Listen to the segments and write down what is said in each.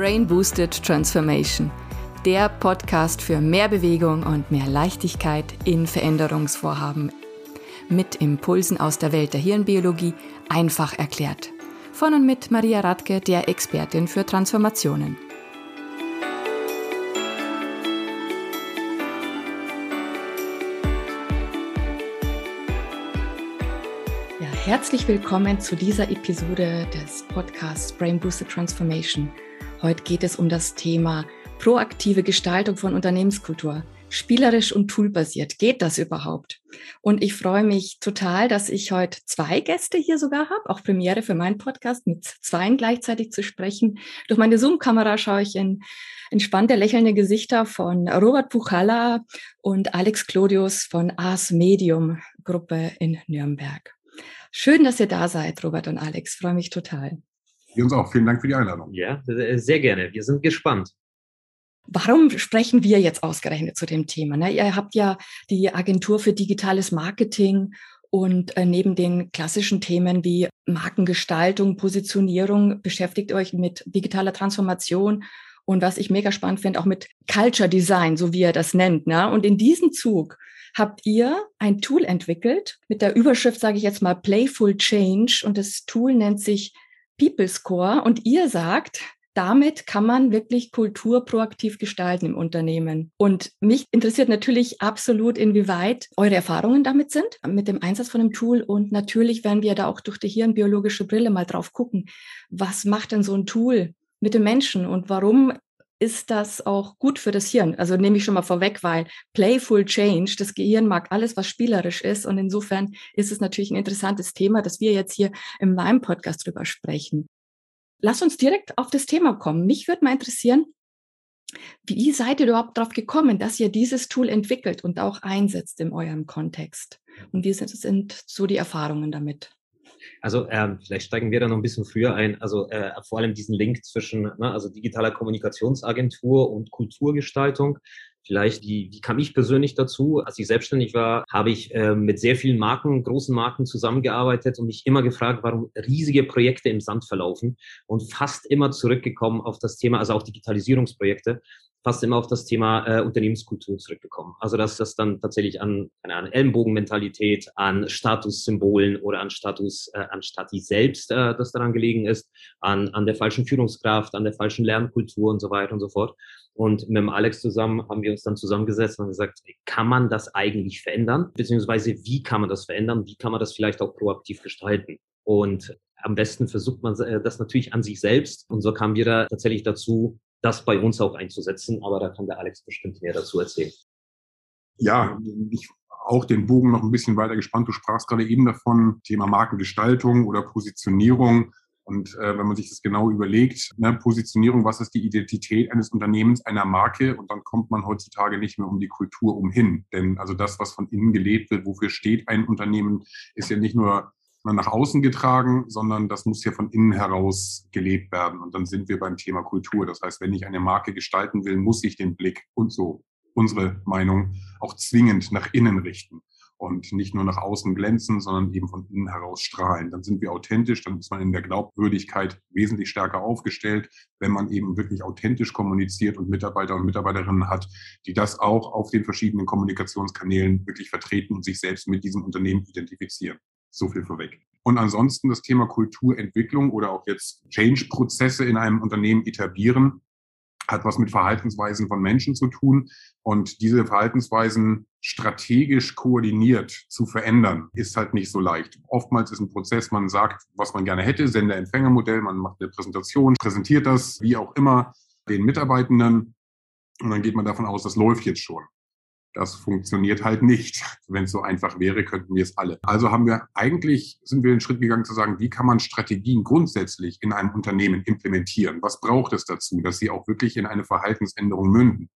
Brain Boosted Transformation, der Podcast für mehr Bewegung und mehr Leichtigkeit in Veränderungsvorhaben. Mit Impulsen aus der Welt der Hirnbiologie einfach erklärt. Von und mit Maria Radke, der Expertin für Transformationen. Herzlich willkommen zu dieser Episode des Podcasts Brain Boosted Transformation. Heute geht es um das Thema proaktive Gestaltung von Unternehmenskultur. Spielerisch und toolbasiert. Geht das überhaupt? Und ich freue mich total, dass ich heute zwei Gäste hier sogar habe, auch Premiere für meinen Podcast, mit zweien gleichzeitig zu sprechen. Durch meine Zoom-Kamera schaue ich in entspannte, lächelnde Gesichter von Robert Puchalla und Alex Clodius von Ars Medium Gruppe in Nürnberg. Schön, dass ihr da seid, Robert und Alex. Freue mich total. Wir uns auch. Vielen Dank für die Einladung. Ja, sehr gerne. Wir sind gespannt. Warum sprechen wir jetzt ausgerechnet zu dem Thema? Ne? Ihr habt ja die Agentur für digitales Marketing und äh, neben den klassischen Themen wie Markengestaltung, Positionierung beschäftigt euch mit digitaler Transformation und was ich mega spannend finde, auch mit Culture Design, so wie er das nennt. Ne? Und in diesem Zug habt ihr ein Tool entwickelt mit der Überschrift, sage ich jetzt mal, Playful Change. Und das Tool nennt sich People Score. Und ihr sagt, damit kann man wirklich Kultur proaktiv gestalten im Unternehmen. Und mich interessiert natürlich absolut, inwieweit eure Erfahrungen damit sind, mit dem Einsatz von dem Tool. Und natürlich werden wir da auch durch die hirnbiologische Brille mal drauf gucken. Was macht denn so ein Tool mit den Menschen und warum ist das auch gut für das Hirn. Also nehme ich schon mal vorweg, weil Playful Change, das Gehirn mag alles, was spielerisch ist. Und insofern ist es natürlich ein interessantes Thema, dass wir jetzt hier in meinem Podcast drüber sprechen. Lass uns direkt auf das Thema kommen. Mich würde mal interessieren, wie seid ihr überhaupt darauf gekommen, dass ihr dieses Tool entwickelt und auch einsetzt in eurem Kontext? Und wie sind, sind so die Erfahrungen damit? Also ähm, vielleicht steigen wir da noch ein bisschen früher ein. Also äh, vor allem diesen Link zwischen ne, also digitaler Kommunikationsagentur und Kulturgestaltung. Vielleicht, wie, wie kam ich persönlich dazu? Als ich selbstständig war, habe ich äh, mit sehr vielen Marken, großen Marken zusammengearbeitet und mich immer gefragt, warum riesige Projekte im Sand verlaufen und fast immer zurückgekommen auf das Thema, also auch Digitalisierungsprojekte, fast immer auf das Thema äh, Unternehmenskultur zurückgekommen. Also dass das dann tatsächlich an, keine Ahnung, Ellenbogenmentalität, an Statussymbolen oder an Status, äh, an Stati selbst, äh, das daran gelegen ist, an, an der falschen Führungskraft, an der falschen Lernkultur und so weiter und so fort. Und mit dem Alex zusammen haben wir uns dann zusammengesetzt und gesagt, kann man das eigentlich verändern? Beziehungsweise wie kann man das verändern? Wie kann man das vielleicht auch proaktiv gestalten? Und am besten versucht man äh, das natürlich an sich selbst. Und so kamen wir da tatsächlich dazu, das bei uns auch einzusetzen. Aber da kann der Alex bestimmt mehr dazu erzählen. Ja, ich auch den Bogen noch ein bisschen weiter gespannt. Du sprachst gerade eben davon, Thema Markengestaltung oder Positionierung. Und äh, wenn man sich das genau überlegt, ne, Positionierung, was ist die Identität eines Unternehmens, einer Marke? Und dann kommt man heutzutage nicht mehr um die Kultur umhin. Denn also das, was von innen gelebt wird, wofür steht ein Unternehmen, ist ja nicht nur nach außen getragen, sondern das muss ja von innen heraus gelebt werden. Und dann sind wir beim Thema Kultur. Das heißt, wenn ich eine Marke gestalten will, muss ich den Blick und so unsere Meinung auch zwingend nach innen richten und nicht nur nach außen glänzen, sondern eben von innen heraus strahlen. Dann sind wir authentisch, dann ist man in der Glaubwürdigkeit wesentlich stärker aufgestellt, wenn man eben wirklich authentisch kommuniziert und Mitarbeiter und Mitarbeiterinnen hat, die das auch auf den verschiedenen Kommunikationskanälen wirklich vertreten und sich selbst mit diesem Unternehmen identifizieren. So viel vorweg. Und ansonsten das Thema Kulturentwicklung oder auch jetzt Change-Prozesse in einem Unternehmen etablieren, hat was mit Verhaltensweisen von Menschen zu tun. Und diese Verhaltensweisen strategisch koordiniert zu verändern, ist halt nicht so leicht. Oftmals ist ein Prozess, man sagt, was man gerne hätte, Sender-Empfänger-Modell, man macht eine Präsentation, präsentiert das, wie auch immer, den Mitarbeitenden. Und dann geht man davon aus, das läuft jetzt schon. Das funktioniert halt nicht. Wenn es so einfach wäre, könnten wir es alle. Also haben wir eigentlich, sind wir den Schritt gegangen zu sagen, wie kann man Strategien grundsätzlich in einem Unternehmen implementieren? Was braucht es dazu, dass sie auch wirklich in eine Verhaltensänderung münden?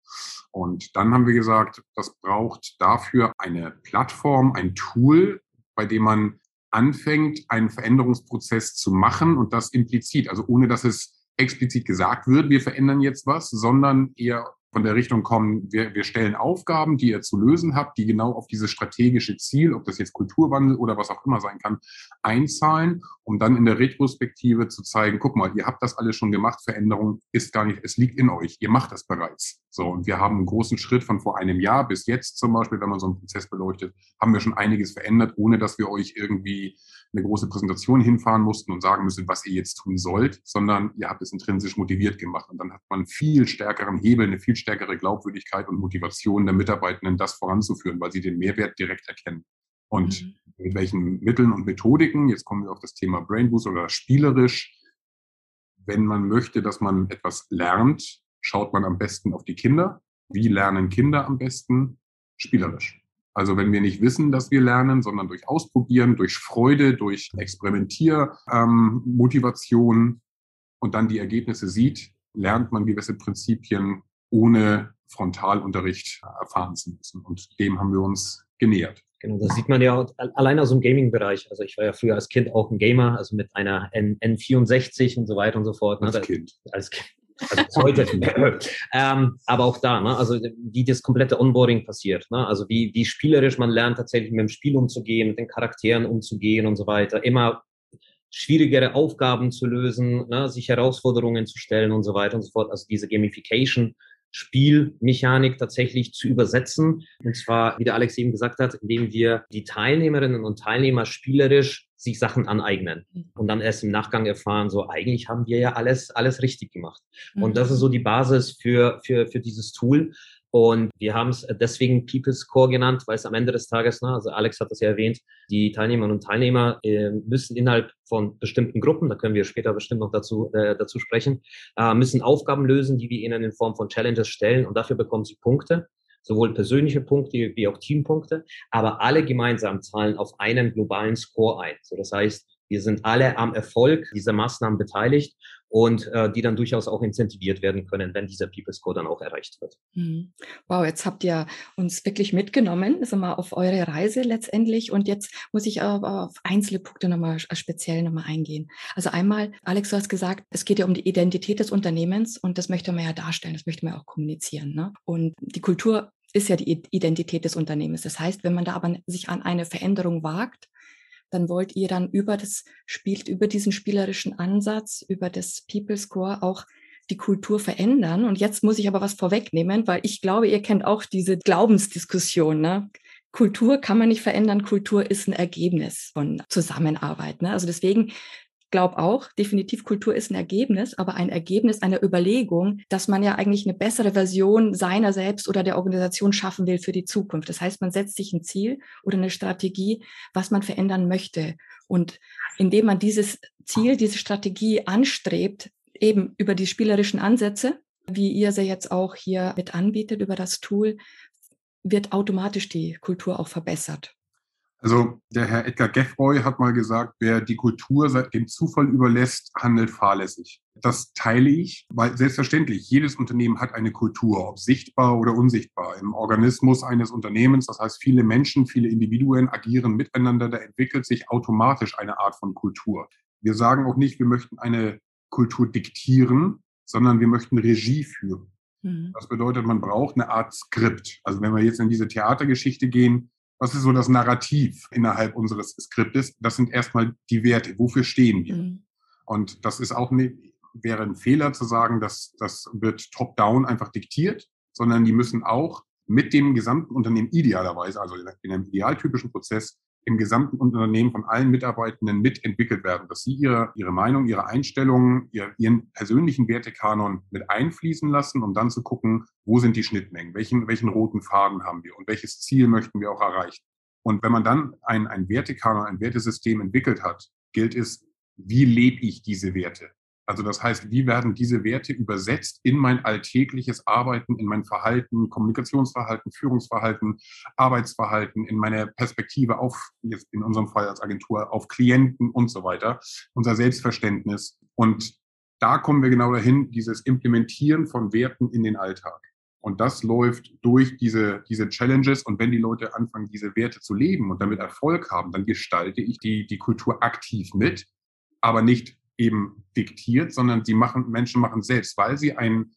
Und dann haben wir gesagt, das braucht dafür eine Plattform, ein Tool, bei dem man anfängt, einen Veränderungsprozess zu machen und das implizit, also ohne dass es explizit gesagt wird, wir verändern jetzt was, sondern eher von der Richtung kommen, wir, wir stellen Aufgaben, die ihr zu lösen habt, die genau auf dieses strategische Ziel, ob das jetzt Kulturwandel oder was auch immer sein kann, einzahlen, um dann in der Retrospektive zu zeigen, guck mal, ihr habt das alles schon gemacht, Veränderung ist gar nicht, es liegt in euch, ihr macht das bereits. So, und wir haben einen großen Schritt von vor einem Jahr bis jetzt zum Beispiel, wenn man so einen Prozess beleuchtet, haben wir schon einiges verändert, ohne dass wir euch irgendwie eine große Präsentation hinfahren mussten und sagen müssen, was ihr jetzt tun sollt, sondern ihr habt es intrinsisch motiviert gemacht. Und dann hat man viel stärkeren Hebel, eine viel stärkere Glaubwürdigkeit und Motivation der Mitarbeitenden, das voranzuführen, weil sie den Mehrwert direkt erkennen. Und mhm. mit welchen Mitteln und Methodiken, jetzt kommen wir auf das Thema Brain Boost oder spielerisch, wenn man möchte, dass man etwas lernt, schaut man am besten auf die Kinder. Wie lernen Kinder am besten? Spielerisch. Also wenn wir nicht wissen, dass wir lernen, sondern durch Ausprobieren, durch Freude, durch Experimentiermotivation ähm, und dann die Ergebnisse sieht, lernt man gewisse Prinzipien ohne Frontalunterricht erfahren zu müssen. Und dem haben wir uns genähert. Genau, das sieht man ja allein aus dem Gaming-Bereich. Also ich war ja früher als Kind auch ein Gamer, also mit einer N N64 und so weiter und so fort. Ne? Als Kind. Als Kind. Also heute. ähm, aber auch da, ne? also wie das komplette Onboarding passiert. Ne? Also wie, wie spielerisch man lernt, tatsächlich mit dem Spiel umzugehen, mit den Charakteren umzugehen und so weiter. Immer schwierigere Aufgaben zu lösen, ne? sich Herausforderungen zu stellen und so weiter und so fort. Also diese Gamification Spielmechanik tatsächlich zu übersetzen. Und zwar, wie der Alex eben gesagt hat, indem wir die Teilnehmerinnen und Teilnehmer spielerisch sich Sachen aneignen mhm. und dann erst im Nachgang erfahren, so eigentlich haben wir ja alles, alles richtig gemacht. Und das ist so mhm. die Basis für, für, für dieses Tool. Und wir haben es deswegen People's Core genannt, weil es am Ende des Tages, ne, also Alex hat das ja erwähnt, die Teilnehmerinnen und Teilnehmer äh, müssen innerhalb von bestimmten Gruppen, da können wir später bestimmt noch dazu, äh, dazu sprechen, äh, müssen Aufgaben lösen, die wir ihnen in Form von Challenges stellen. Und dafür bekommen sie Punkte sowohl persönliche Punkte wie auch Teampunkte, aber alle gemeinsam zahlen auf einen globalen Score ein. So, das heißt, wir sind alle am Erfolg dieser Maßnahmen beteiligt und äh, die dann durchaus auch incentiviert werden können, wenn dieser People Score dann auch erreicht wird. Mhm. Wow, jetzt habt ihr uns wirklich mitgenommen, also mal auf eure Reise letztendlich. Und jetzt muss ich aber auf einzelne Punkte nochmal speziell nochmal eingehen. Also einmal, Alex, du hast gesagt, es geht ja um die Identität des Unternehmens und das möchte man ja darstellen, das möchte man auch kommunizieren. Ne? Und die Kultur ist ja die Identität des Unternehmens. Das heißt, wenn man da aber sich an eine Veränderung wagt, dann wollt ihr dann über das spielt über diesen spielerischen Ansatz, über das People Score auch die Kultur verändern. Und jetzt muss ich aber was vorwegnehmen, weil ich glaube, ihr kennt auch diese Glaubensdiskussion. Ne? Kultur kann man nicht verändern. Kultur ist ein Ergebnis von Zusammenarbeit. Ne? Also deswegen glaube auch, definitiv Kultur ist ein Ergebnis, aber ein Ergebnis einer Überlegung, dass man ja eigentlich eine bessere Version seiner selbst oder der Organisation schaffen will für die Zukunft. Das heißt, man setzt sich ein Ziel oder eine Strategie, was man verändern möchte. Und indem man dieses Ziel, diese Strategie anstrebt, eben über die spielerischen Ansätze, wie ihr sie jetzt auch hier mit anbietet, über das Tool, wird automatisch die Kultur auch verbessert. Also der Herr Edgar Geffroy hat mal gesagt, wer die Kultur seit dem Zufall überlässt, handelt fahrlässig. Das teile ich, weil selbstverständlich jedes Unternehmen hat eine Kultur, ob sichtbar oder unsichtbar. Im Organismus eines Unternehmens, das heißt viele Menschen, viele Individuen agieren miteinander, da entwickelt sich automatisch eine Art von Kultur. Wir sagen auch nicht, wir möchten eine Kultur diktieren, sondern wir möchten Regie führen. Mhm. Das bedeutet, man braucht eine Art Skript. Also wenn wir jetzt in diese Theatergeschichte gehen, was ist so das Narrativ innerhalb unseres Skriptes? Das sind erstmal die Werte. Wofür stehen wir? Mhm. Und das ist auch ne, wäre ein Fehler zu sagen, dass das wird top-down einfach diktiert, sondern die müssen auch mit dem gesamten Unternehmen idealerweise, also in einem idealtypischen Prozess, im gesamten Unternehmen von allen Mitarbeitenden mitentwickelt werden, dass sie ihre, ihre Meinung, ihre Einstellungen, ihr, ihren persönlichen Wertekanon mit einfließen lassen, um dann zu gucken, wo sind die Schnittmengen, welchen, welchen roten Faden haben wir und welches Ziel möchten wir auch erreichen. Und wenn man dann ein, ein Wertekanon, ein Wertesystem entwickelt hat, gilt es, wie lebe ich diese Werte? Also das heißt, wie werden diese Werte übersetzt in mein alltägliches Arbeiten, in mein Verhalten, Kommunikationsverhalten, Führungsverhalten, Arbeitsverhalten, in meine Perspektive auf, jetzt in unserem Fall als Agentur, auf Klienten und so weiter, unser Selbstverständnis. Und da kommen wir genau dahin, dieses Implementieren von Werten in den Alltag. Und das läuft durch diese, diese Challenges. Und wenn die Leute anfangen, diese Werte zu leben und damit Erfolg haben, dann gestalte ich die, die Kultur aktiv mit, aber nicht eben diktiert, sondern die machen, Menschen machen selbst, weil sie ein,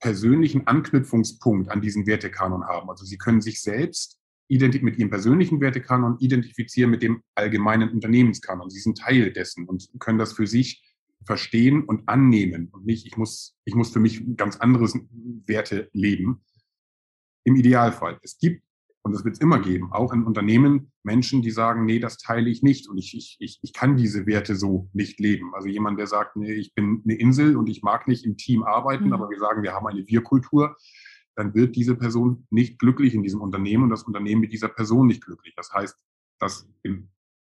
persönlichen Anknüpfungspunkt an diesen Wertekanon haben. Also Sie können sich selbst mit Ihrem persönlichen Wertekanon identifizieren mit dem allgemeinen Unternehmenskanon. Sie sind Teil dessen und können das für sich verstehen und annehmen und nicht, ich muss, ich muss für mich ganz anderes Werte leben. Im Idealfall. Es gibt, und das wird es immer geben, auch in Unternehmen Menschen, die sagen, nee, das teile ich nicht und ich, ich, ich, ich kann diese Werte so nicht leben. Also jemand, der sagt, nee, ich bin eine Insel und ich mag nicht im Team arbeiten, mhm. aber wir sagen, wir haben eine Wir-Kultur, dann wird diese Person nicht glücklich in diesem Unternehmen und das Unternehmen mit dieser Person nicht glücklich. Das heißt, dass im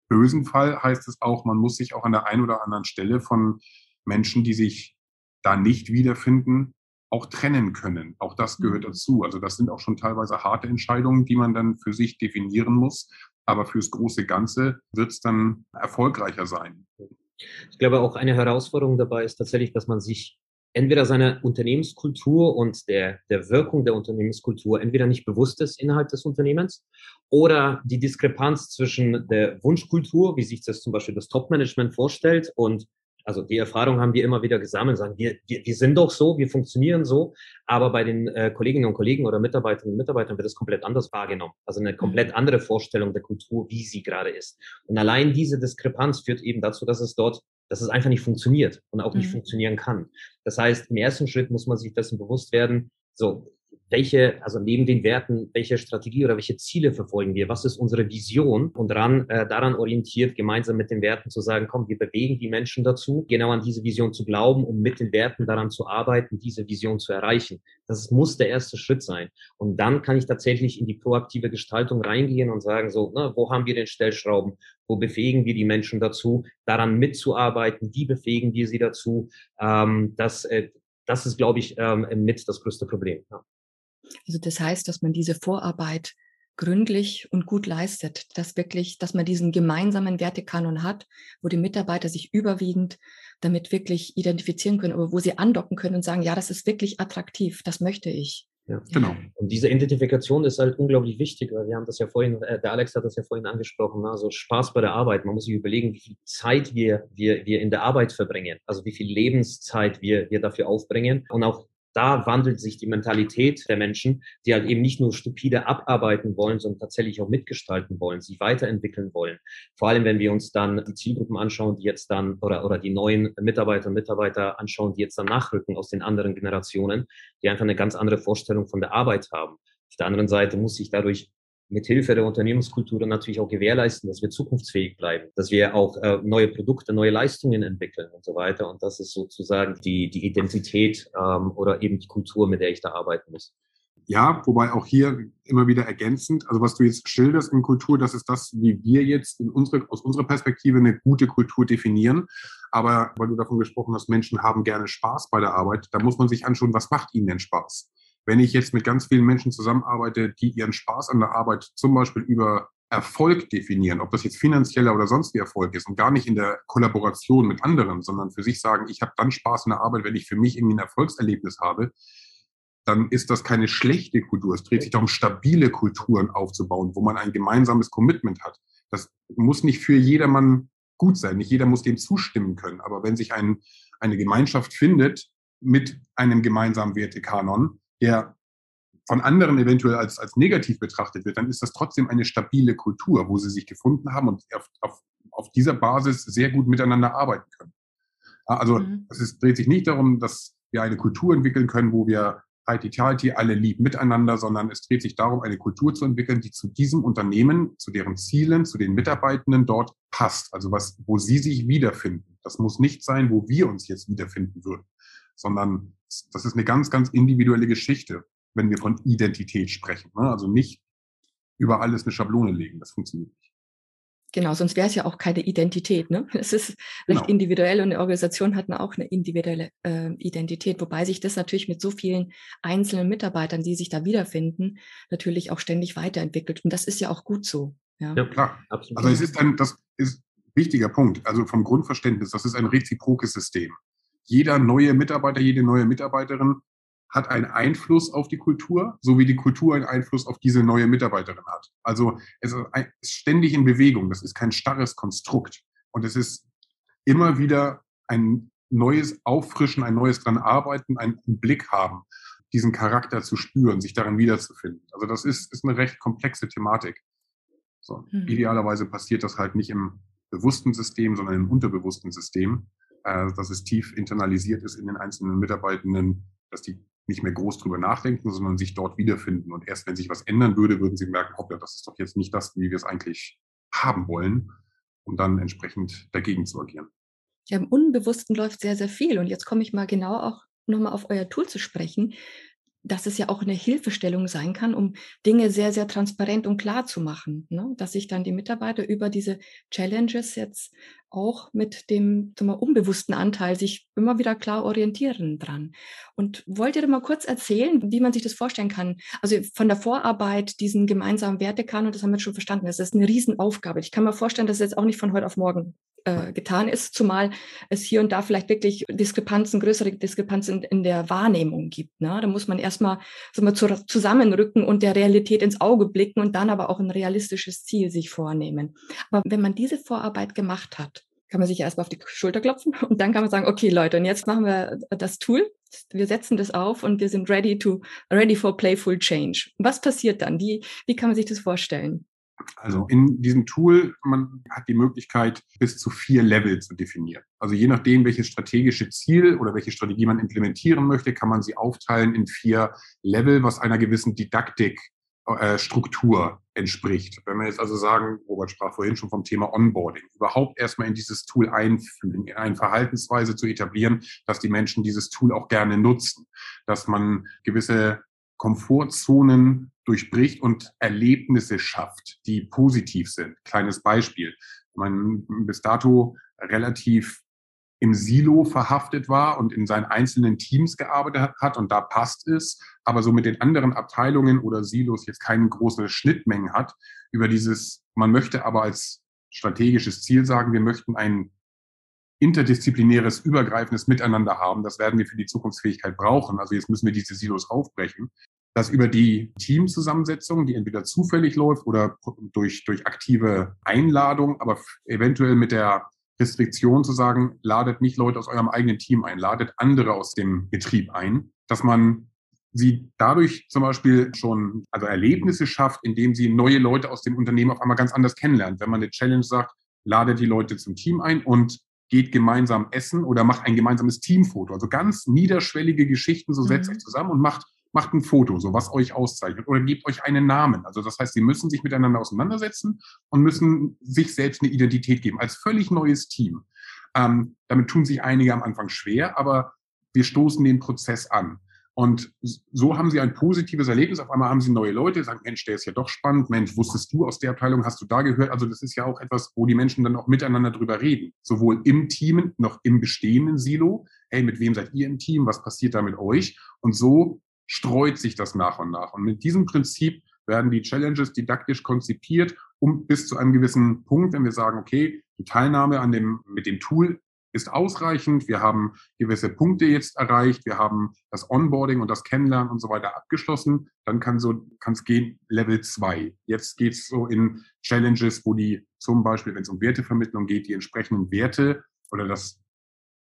bösen Fall heißt es auch, man muss sich auch an der einen oder anderen Stelle von Menschen, die sich da nicht wiederfinden, auch trennen können. Auch das gehört mhm. dazu. Also das sind auch schon teilweise harte Entscheidungen, die man dann für sich definieren muss. Aber fürs große Ganze wird es dann erfolgreicher sein. Ich glaube, auch eine Herausforderung dabei ist tatsächlich, dass man sich entweder seiner Unternehmenskultur und der, der Wirkung der Unternehmenskultur entweder nicht bewusst ist innerhalb des Unternehmens oder die Diskrepanz zwischen der Wunschkultur, wie sich das zum Beispiel das Top-Management vorstellt und also die Erfahrung haben wir immer wieder gesammelt, sagen wir, wir, wir sind doch so, wir funktionieren so, aber bei den äh, Kolleginnen und Kollegen oder Mitarbeiterinnen und Mitarbeitern wird es komplett anders wahrgenommen. Also eine komplett mhm. andere Vorstellung der Kultur, wie sie gerade ist. Und allein diese Diskrepanz führt eben dazu, dass es dort dass es einfach nicht funktioniert und auch nicht mhm. funktionieren kann. Das heißt, im ersten Schritt muss man sich dessen bewusst werden, so, welche, also neben den Werten, welche Strategie oder welche Ziele verfolgen wir? Was ist unsere Vision? Und daran, äh, daran orientiert, gemeinsam mit den Werten zu sagen, komm, wir bewegen die Menschen dazu, genau an diese Vision zu glauben, um mit den Werten daran zu arbeiten, diese Vision zu erreichen. Das muss der erste Schritt sein. Und dann kann ich tatsächlich in die proaktive Gestaltung reingehen und sagen, so, ne, wo haben wir den Stellschrauben? Wo befähigen wir die Menschen dazu, daran mitzuarbeiten? Wie befähigen wir sie dazu? Ähm, das, äh, das ist, glaube ich, ähm, mit das größte Problem. Ja. Also das heißt, dass man diese Vorarbeit gründlich und gut leistet, dass wirklich, dass man diesen gemeinsamen Wertekanon hat, wo die Mitarbeiter sich überwiegend damit wirklich identifizieren können, aber wo sie andocken können und sagen, ja, das ist wirklich attraktiv, das möchte ich. Ja, genau. Und diese Identifikation ist halt unglaublich wichtig, weil wir haben das ja vorhin, äh, der Alex hat das ja vorhin angesprochen, also Spaß bei der Arbeit. Man muss sich überlegen, wie viel Zeit wir, wir, wir in der Arbeit verbringen, also wie viel Lebenszeit wir, wir dafür aufbringen und auch da wandelt sich die Mentalität der Menschen, die halt eben nicht nur stupide abarbeiten wollen, sondern tatsächlich auch mitgestalten wollen, sich weiterentwickeln wollen. Vor allem, wenn wir uns dann die Zielgruppen anschauen, die jetzt dann oder, oder die neuen Mitarbeiter und Mitarbeiter anschauen, die jetzt dann nachrücken aus den anderen Generationen, die einfach eine ganz andere Vorstellung von der Arbeit haben. Auf der anderen Seite muss sich dadurch mit Hilfe der Unternehmenskultur natürlich auch gewährleisten, dass wir zukunftsfähig bleiben, dass wir auch äh, neue Produkte, neue Leistungen entwickeln und so weiter. Und das ist sozusagen die, die Identität ähm, oder eben die Kultur, mit der ich da arbeiten muss. Ja, wobei auch hier immer wieder ergänzend, also was du jetzt schilderst in Kultur, das ist das, wie wir jetzt in unsere, aus unserer Perspektive eine gute Kultur definieren. Aber weil du davon gesprochen hast, Menschen haben gerne Spaß bei der Arbeit, da muss man sich anschauen, was macht ihnen denn Spaß? Wenn ich jetzt mit ganz vielen Menschen zusammenarbeite, die ihren Spaß an der Arbeit zum Beispiel über Erfolg definieren, ob das jetzt finanzieller oder sonst wie Erfolg ist und gar nicht in der Kollaboration mit anderen, sondern für sich sagen, ich habe dann Spaß in der Arbeit, wenn ich für mich irgendwie ein Erfolgserlebnis habe, dann ist das keine schlechte Kultur. Es dreht sich darum, stabile Kulturen aufzubauen, wo man ein gemeinsames Commitment hat. Das muss nicht für jedermann gut sein. Nicht jeder muss dem zustimmen können. Aber wenn sich ein, eine Gemeinschaft findet mit einem gemeinsamen Wertekanon, der von anderen eventuell als, als negativ betrachtet wird, dann ist das trotzdem eine stabile Kultur, wo sie sich gefunden haben und auf, auf, auf dieser Basis sehr gut miteinander arbeiten können. Also mhm. es dreht sich nicht darum, dass wir eine Kultur entwickeln können, wo wir Heiti alle lieb miteinander, sondern es dreht sich darum, eine Kultur zu entwickeln, die zu diesem Unternehmen, zu deren Zielen, zu den Mitarbeitenden dort passt. Also was, wo sie sich wiederfinden. Das muss nicht sein, wo wir uns jetzt wiederfinden würden sondern das ist eine ganz, ganz individuelle Geschichte, wenn wir von Identität sprechen. Ne? Also nicht über alles eine Schablone legen, das funktioniert nicht. Genau, sonst wäre es ja auch keine Identität. Ne? Es ist recht genau. individuell und eine Organisation hat auch eine individuelle äh, Identität, wobei sich das natürlich mit so vielen einzelnen Mitarbeitern, die sich da wiederfinden, natürlich auch ständig weiterentwickelt. Und das ist ja auch gut so. Ja, ja klar. Absolut. Also es ist ein, das ist ein wichtiger Punkt. Also vom Grundverständnis, das ist ein reziprokes System jeder neue Mitarbeiter, jede neue Mitarbeiterin hat einen Einfluss auf die Kultur, so wie die Kultur einen Einfluss auf diese neue Mitarbeiterin hat. Also es ist ständig in Bewegung. Das ist kein starres Konstrukt. Und es ist immer wieder ein neues Auffrischen, ein neues dran arbeiten, einen Blick haben. diesen Charakter zu spüren, sich darin wiederzufinden. Also das ist, ist eine recht komplexe Thematik. So, mhm. Idealerweise passiert das halt nicht im bewussten System, sondern im unterbewussten System, äh, dass es tief internalisiert ist in den einzelnen Mitarbeitenden, dass die nicht mehr groß drüber nachdenken, sondern sich dort wiederfinden. Und erst wenn sich was ändern würde, würden sie merken, hoppla, das ist doch jetzt nicht das, wie wir es eigentlich haben wollen, um dann entsprechend dagegen zu agieren. Ja, im Unbewussten läuft sehr, sehr viel. Und jetzt komme ich mal genau auch nochmal auf euer Tool zu sprechen dass es ja auch eine Hilfestellung sein kann, um Dinge sehr, sehr transparent und klar zu machen. Ne? Dass sich dann die Mitarbeiter über diese Challenges jetzt auch mit dem mal, unbewussten Anteil sich immer wieder klar orientieren dran. Und wollt ihr mal kurz erzählen, wie man sich das vorstellen kann? Also von der Vorarbeit, diesen gemeinsamen Wertekanon, das haben wir schon verstanden, das ist eine Riesenaufgabe. Ich kann mir vorstellen, dass es jetzt auch nicht von heute auf morgen äh, getan ist, zumal es hier und da vielleicht wirklich Diskrepanzen, größere Diskrepanzen in, in der Wahrnehmung gibt. Ne? Da muss man erstmal mal zu, zusammenrücken und der Realität ins Auge blicken und dann aber auch ein realistisches Ziel sich vornehmen. Aber wenn man diese Vorarbeit gemacht hat, kann man sich erstmal auf die Schulter klopfen und dann kann man sagen, okay Leute, und jetzt machen wir das Tool, wir setzen das auf und wir sind ready to ready for playful change. Was passiert dann? Wie, wie kann man sich das vorstellen? Also in diesem Tool, man hat die Möglichkeit, bis zu vier Level zu definieren. Also je nachdem, welches strategische Ziel oder welche Strategie man implementieren möchte, kann man sie aufteilen in vier Level, was einer gewissen Didaktikstruktur äh, entspricht. Wenn wir jetzt also sagen, Robert sprach vorhin schon vom Thema Onboarding, überhaupt erstmal in dieses Tool einfühlen, in eine Verhaltensweise zu etablieren, dass die Menschen dieses Tool auch gerne nutzen, dass man gewisse Komfortzonen durchbricht und Erlebnisse schafft, die positiv sind. Kleines Beispiel. Man bis dato relativ im Silo verhaftet war und in seinen einzelnen Teams gearbeitet hat und da passt es, aber so mit den anderen Abteilungen oder Silos jetzt keine große Schnittmengen hat, über dieses, man möchte aber als strategisches Ziel sagen, wir möchten ein interdisziplinäres, übergreifendes Miteinander haben. Das werden wir für die Zukunftsfähigkeit brauchen. Also jetzt müssen wir diese Silos aufbrechen. Das über die Teamzusammensetzung, die entweder zufällig läuft oder durch, durch aktive Einladung, aber eventuell mit der Restriktion zu sagen, ladet nicht Leute aus eurem eigenen Team ein, ladet andere aus dem Betrieb ein, dass man sie dadurch zum Beispiel schon also Erlebnisse schafft, indem sie neue Leute aus dem Unternehmen auf einmal ganz anders kennenlernt. Wenn man eine Challenge sagt, ladet die Leute zum Team ein und geht gemeinsam essen oder macht ein gemeinsames Teamfoto. Also ganz niederschwellige Geschichten, so setzt mhm. euch zusammen und macht, macht ein Foto, so was euch auszeichnet oder gebt euch einen Namen. Also das heißt, sie müssen sich miteinander auseinandersetzen und müssen sich selbst eine Identität geben als völlig neues Team. Ähm, damit tun sich einige am Anfang schwer, aber wir stoßen den Prozess an. Und so haben sie ein positives Erlebnis. Auf einmal haben sie neue Leute, sagen, Mensch, der ist ja doch spannend. Mensch, wusstest du aus der Abteilung, hast du da gehört? Also das ist ja auch etwas, wo die Menschen dann auch miteinander drüber reden. Sowohl im Team noch im bestehenden Silo. Hey, mit wem seid ihr im Team? Was passiert da mit euch? Und so streut sich das nach und nach. Und mit diesem Prinzip werden die Challenges didaktisch konzipiert, um bis zu einem gewissen Punkt, wenn wir sagen, okay, die Teilnahme an dem, mit dem Tool ist ausreichend. Wir haben gewisse Punkte jetzt erreicht. Wir haben das Onboarding und das Kennenlernen und so weiter abgeschlossen. Dann kann so, kann es gehen Level zwei. Jetzt geht es so in Challenges, wo die zum Beispiel, wenn es um Wertevermittlung geht, die entsprechenden Werte oder das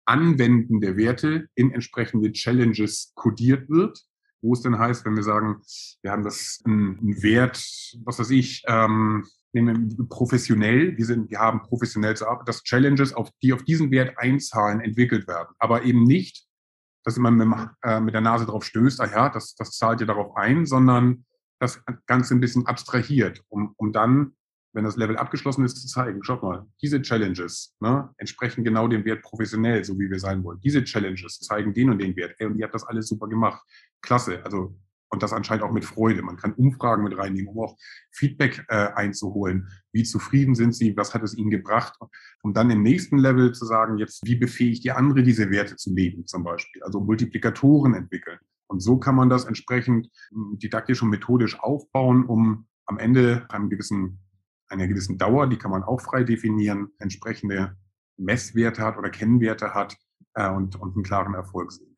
Anwenden der Werte in entsprechende Challenges kodiert wird. Wo es denn heißt, wenn wir sagen, wir haben das ein Wert, was weiß ich, ähm, professionell, wir, sind, wir haben professionell zu arbeiten, dass Challenges, auf, die auf diesen Wert einzahlen, entwickelt werden. Aber eben nicht, dass man mit, äh, mit der Nase drauf stößt, ah ja, das, das zahlt ja darauf ein, sondern das Ganze ein bisschen abstrahiert, um, um dann, wenn das Level abgeschlossen ist, zu zeigen, schaut mal, diese Challenges ne, entsprechen genau dem Wert professionell, so wie wir sein wollen. Diese Challenges zeigen den und den Wert. Ey, und ihr habt das alles super gemacht. Klasse. Also und das anscheinend auch mit Freude. Man kann Umfragen mit reinnehmen, um auch Feedback äh, einzuholen. Wie zufrieden sind Sie? Was hat es Ihnen gebracht? Um dann im nächsten Level zu sagen, jetzt, wie befähigt die andere diese Werte zu leben, zum Beispiel? Also Multiplikatoren entwickeln. Und so kann man das entsprechend hm, didaktisch und methodisch aufbauen, um am Ende einem gewissen, einer gewissen Dauer, die kann man auch frei definieren, entsprechende Messwerte hat oder Kennwerte hat äh, und, und einen klaren Erfolg sehen.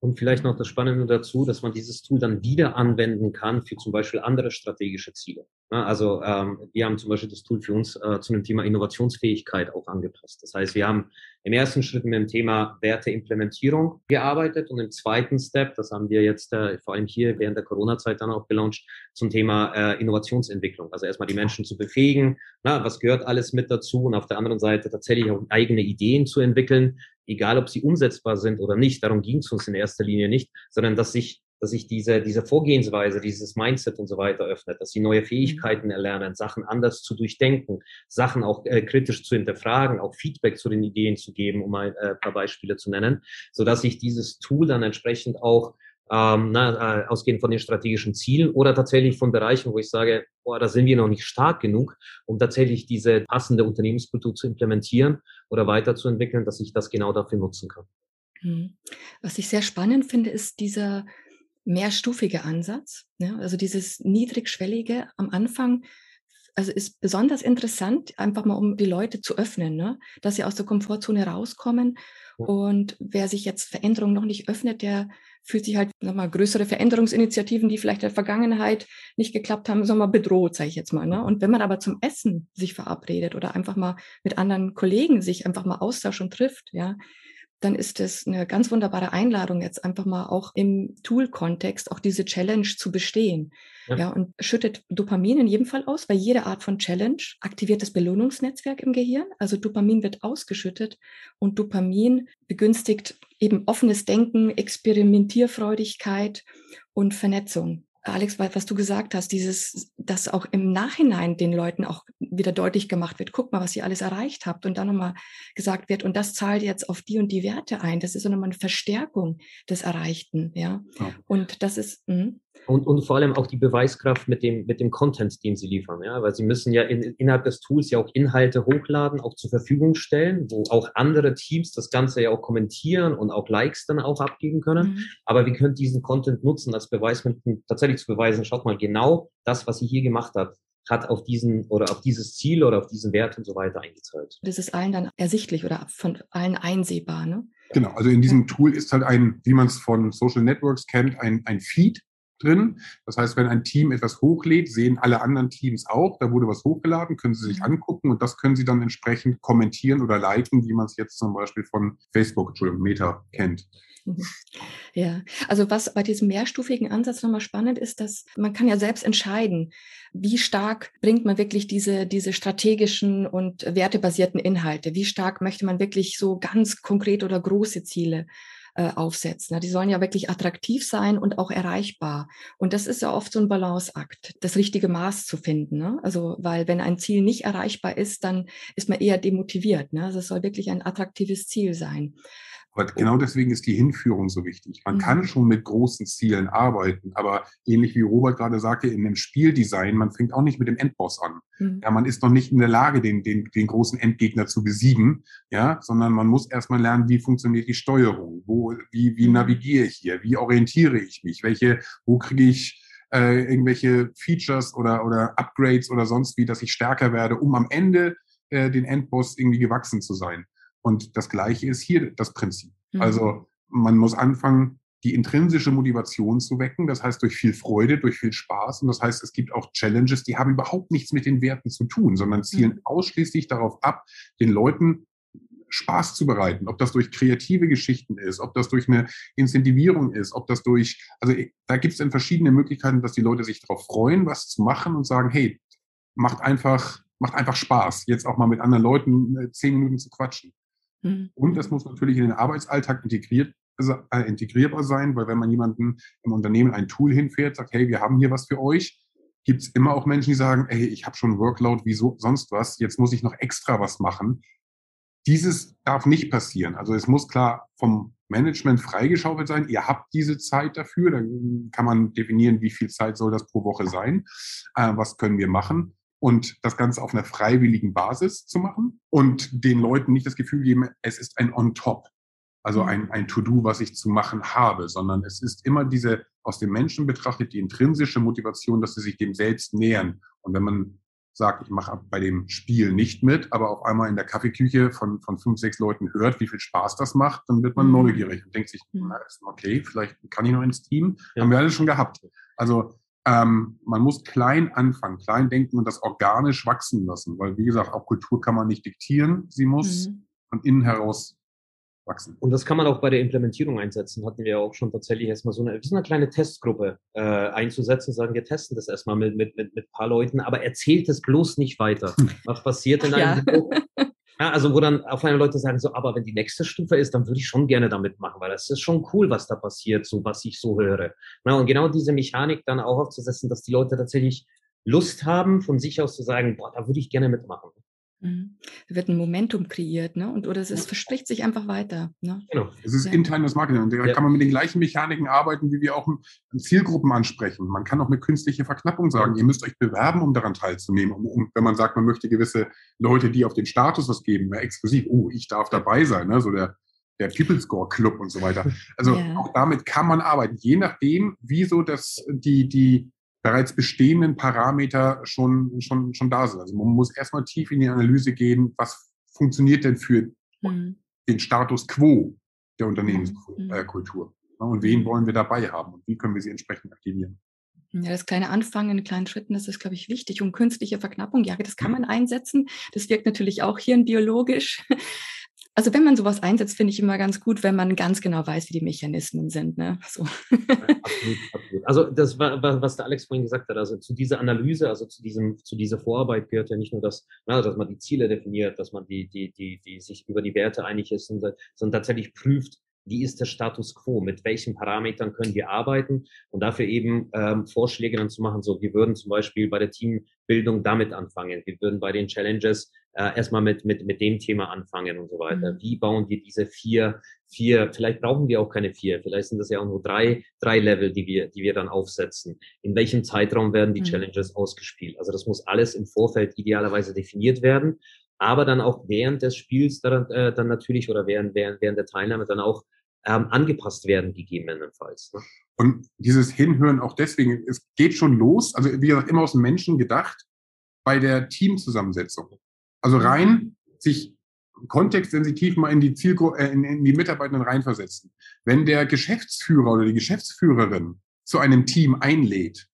Und vielleicht noch das Spannende dazu, dass man dieses Tool dann wieder anwenden kann für zum Beispiel andere strategische Ziele. Also ähm, wir haben zum Beispiel das Tool für uns äh, zu dem Thema Innovationsfähigkeit auch angepasst. Das heißt, wir haben im ersten Schritt mit dem Thema Werteimplementierung gearbeitet und im zweiten Step, das haben wir jetzt äh, vor allem hier während der Corona-Zeit dann auch gelauncht, zum Thema äh, Innovationsentwicklung. Also erstmal die Menschen zu befähigen, na, was gehört alles mit dazu und auf der anderen Seite tatsächlich auch eigene Ideen zu entwickeln, egal ob sie umsetzbar sind oder nicht. Darum ging es uns in erster Linie nicht, sondern dass sich dass sich diese, diese Vorgehensweise, dieses Mindset und so weiter öffnet, dass sie neue Fähigkeiten erlernen, Sachen anders zu durchdenken, Sachen auch äh, kritisch zu hinterfragen, auch Feedback zu den Ideen zu geben, um ein äh, paar Beispiele zu nennen, so dass sich dieses Tool dann entsprechend auch ähm, na, äh, ausgehend von den strategischen Zielen oder tatsächlich von Bereichen, wo ich sage, boah, da sind wir noch nicht stark genug, um tatsächlich diese passende Unternehmenskultur zu implementieren oder weiterzuentwickeln, dass ich das genau dafür nutzen kann. Mhm. Was ich sehr spannend finde, ist dieser mehrstufige Ansatz. Ja, also dieses niedrigschwellige am Anfang, also ist besonders interessant, einfach mal um die Leute zu öffnen, ne? dass sie aus der Komfortzone rauskommen. Und wer sich jetzt Veränderungen noch nicht öffnet, der fühlt sich halt nochmal größere Veränderungsinitiativen, die vielleicht in der Vergangenheit nicht geklappt haben, so mal bedroht, sage ich jetzt mal. Ne? Und wenn man aber zum Essen sich verabredet oder einfach mal mit anderen Kollegen sich einfach mal austauscht und trifft, ja, dann ist es eine ganz wunderbare Einladung, jetzt einfach mal auch im Tool-Kontext auch diese Challenge zu bestehen. Ja. ja. und schüttet Dopamin in jedem Fall aus, weil jede Art von Challenge aktiviert das Belohnungsnetzwerk im Gehirn. Also Dopamin wird ausgeschüttet und Dopamin begünstigt eben offenes Denken, Experimentierfreudigkeit und Vernetzung. Alex, was du gesagt hast, dieses, dass auch im Nachhinein den Leuten auch wieder deutlich gemacht wird, guck mal, was ihr alles erreicht habt und dann nochmal gesagt wird, und das zahlt jetzt auf die und die Werte ein. Das ist so nochmal eine Verstärkung des Erreichten, ja. ja. Und das ist, mh. Und, und vor allem auch die Beweiskraft mit dem, mit dem Content, den sie liefern, ja, weil sie müssen ja in, innerhalb des Tools ja auch Inhalte hochladen, auch zur Verfügung stellen, wo auch andere Teams das Ganze ja auch kommentieren und auch Likes dann auch abgeben können. Mhm. Aber wir können diesen Content nutzen als Beweis, tatsächlich zu beweisen, schaut mal, genau das, was sie hier gemacht hat, hat auf diesen oder auf dieses Ziel oder auf diesen Wert und so weiter eingezahlt. Das ist allen dann ersichtlich oder von allen einsehbar, ne? Genau, also in diesem Tool ist halt ein, wie man es von Social Networks kennt, ein, ein Feed, drin. Das heißt, wenn ein Team etwas hochlädt, sehen alle anderen Teams auch, da wurde was hochgeladen, können sie sich mhm. angucken und das können sie dann entsprechend kommentieren oder liken, wie man es jetzt zum Beispiel von Facebook, Entschuldigung, Meta kennt. Mhm. Ja, also was bei diesem mehrstufigen Ansatz nochmal spannend ist, dass man kann ja selbst entscheiden, wie stark bringt man wirklich diese, diese strategischen und wertebasierten Inhalte, wie stark möchte man wirklich so ganz konkret oder große Ziele äh, aufsetzen. Die sollen ja wirklich attraktiv sein und auch erreichbar. Und das ist ja oft so ein Balanceakt, das richtige Maß zu finden. Ne? Also, weil wenn ein Ziel nicht erreichbar ist, dann ist man eher demotiviert. Ne? Also es soll wirklich ein attraktives Ziel sein. Aber genau deswegen ist die Hinführung so wichtig. Man mhm. kann schon mit großen Zielen arbeiten, aber ähnlich wie Robert gerade sagte, in dem Spieldesign, man fängt auch nicht mit dem Endboss an. Mhm. Ja, man ist noch nicht in der Lage, den, den, den großen Endgegner zu besiegen, ja, sondern man muss erstmal lernen, wie funktioniert die Steuerung, wo, wie, wie mhm. navigiere ich hier, wie orientiere ich mich, welche, wo kriege ich äh, irgendwelche Features oder, oder Upgrades oder sonst wie, dass ich stärker werde, um am Ende äh, den Endboss irgendwie gewachsen zu sein. Und das Gleiche ist hier das Prinzip. Mhm. Also man muss anfangen, die intrinsische Motivation zu wecken. Das heißt durch viel Freude, durch viel Spaß. Und das heißt, es gibt auch Challenges, die haben überhaupt nichts mit den Werten zu tun, sondern zielen mhm. ausschließlich darauf ab, den Leuten Spaß zu bereiten, ob das durch kreative Geschichten ist, ob das durch eine Incentivierung ist, ob das durch, also da gibt es dann verschiedene Möglichkeiten, dass die Leute sich darauf freuen, was zu machen und sagen, hey, macht einfach, macht einfach Spaß, jetzt auch mal mit anderen Leuten äh, zehn Minuten zu quatschen. Mhm. Und das muss natürlich in den Arbeitsalltag integriert, äh, integrierbar sein, weil wenn man jemanden im Unternehmen ein Tool hinfährt, sagt, hey, wir haben hier was für euch, gibt es immer auch Menschen, die sagen, hey, ich habe schon Workload wie so, sonst was, jetzt muss ich noch extra was machen. Dieses darf nicht passieren. Also es muss klar vom Management freigeschaufelt sein. Ihr habt diese Zeit dafür. Dann kann man definieren, wie viel Zeit soll das pro Woche sein. Äh, was können wir machen? Und das Ganze auf einer freiwilligen Basis zu machen und den Leuten nicht das Gefühl geben, es ist ein On-Top, also mhm. ein, ein To-Do, was ich zu machen habe, sondern es ist immer diese aus dem Menschen betrachtet die intrinsische Motivation, dass sie sich dem selbst nähern. Und wenn man sagt, ich mache bei dem Spiel nicht mit, aber auf einmal in der Kaffeeküche von, von fünf, sechs Leuten hört, wie viel Spaß das macht, dann wird man mhm. neugierig und denkt sich, mhm. na, okay, vielleicht kann ich noch ins Team. Ja. Haben wir alle schon gehabt. Also Ähm, man muss klein anfangen, klein denken und das organisch wachsen lassen, weil wie gesagt, auch Kultur kann man nicht diktieren, sie muss mhm. von innen heraus wachsen. Und das kann man auch bei der Implementierung einsetzen. Hatten wir ja auch schon tatsächlich erstmal so eine, so eine kleine Testgruppe äh, einzusetzen, sagen, wir testen das erstmal mit, mit, mit, mit ein paar Leuten, aber erzählt es bloß nicht weiter. Was passiert in einem ja. Ja, also wo dann auf einmal Leute sagen so, aber wenn die nächste Stufe ist, dann würde ich schon gerne damit machen, weil das ist schon cool, was da passiert, so was ich so höre. Na, und genau diese Mechanik dann auch aufzusetzen, dass die Leute tatsächlich Lust haben, von sich aus zu sagen, boah, da würde ich gerne mitmachen. Mhm. Da wird ein Momentum kreiert, ne? Und oder es, es verspricht sich einfach weiter. Ne? Genau. Es ist ja. internes Marketing. Und da ja. kann man mit den gleichen Mechaniken arbeiten, wie wir auch Zielgruppen ansprechen. Man kann auch eine künstliche Verknappung sagen, ihr müsst euch bewerben, um daran teilzunehmen. Um, um, wenn man sagt, man möchte gewisse Leute, die auf den Status was geben, mehr exklusiv, oh, ich darf dabei sein, ne? So der, der People Score Club und so weiter. Also ja. auch damit kann man arbeiten, je nachdem, wie so das, die, die, bereits bestehenden Parameter schon, schon, schon da sind. Also man muss erstmal tief in die Analyse gehen, was funktioniert denn für mhm. den Status quo der Unternehmenskultur mhm. und wen wollen wir dabei haben und wie können wir sie entsprechend aktivieren. Ja, das kleine Anfangen in kleinen Schritten, das ist, glaube ich, wichtig. Und künstliche Verknappung, ja, das kann man einsetzen. Das wirkt natürlich auch hirnbiologisch. Also wenn man sowas einsetzt, finde ich immer ganz gut, wenn man ganz genau weiß, wie die Mechanismen sind. Ne? So. absolut, absolut. Also das war, was der Alex vorhin gesagt hat, also zu dieser Analyse, also zu diesem, zu dieser Vorarbeit gehört ja nicht nur das, na, dass man die Ziele definiert, dass man die, die, die, die sich über die Werte einig ist, sondern, sondern tatsächlich prüft, wie ist der Status quo, mit welchen Parametern können wir arbeiten und dafür eben ähm, Vorschläge dann zu machen. So, wir würden zum Beispiel bei der Teambildung damit anfangen, wir würden bei den Challenges äh, erstmal mit, mit, mit dem Thema anfangen und so weiter. Mhm. Wie bauen wir diese vier, vier, vielleicht brauchen wir auch keine vier, vielleicht sind das ja auch nur drei, drei Level, die wir, die wir dann aufsetzen. In welchem Zeitraum werden die mhm. Challenges ausgespielt? Also das muss alles im Vorfeld idealerweise definiert werden aber dann auch während des Spiels dann, äh, dann natürlich oder während, während, während der Teilnahme dann auch ähm, angepasst werden, gegebenenfalls. Ne? Und dieses Hinhören auch deswegen, es geht schon los, also wie gesagt, immer aus dem Menschen gedacht, bei der Teamzusammensetzung. Also rein sich kontextsensitiv mal in die Zielgruppe, äh, in, in die Mitarbeitenden reinversetzen. Wenn der Geschäftsführer oder die Geschäftsführerin zu einem Team einlädt,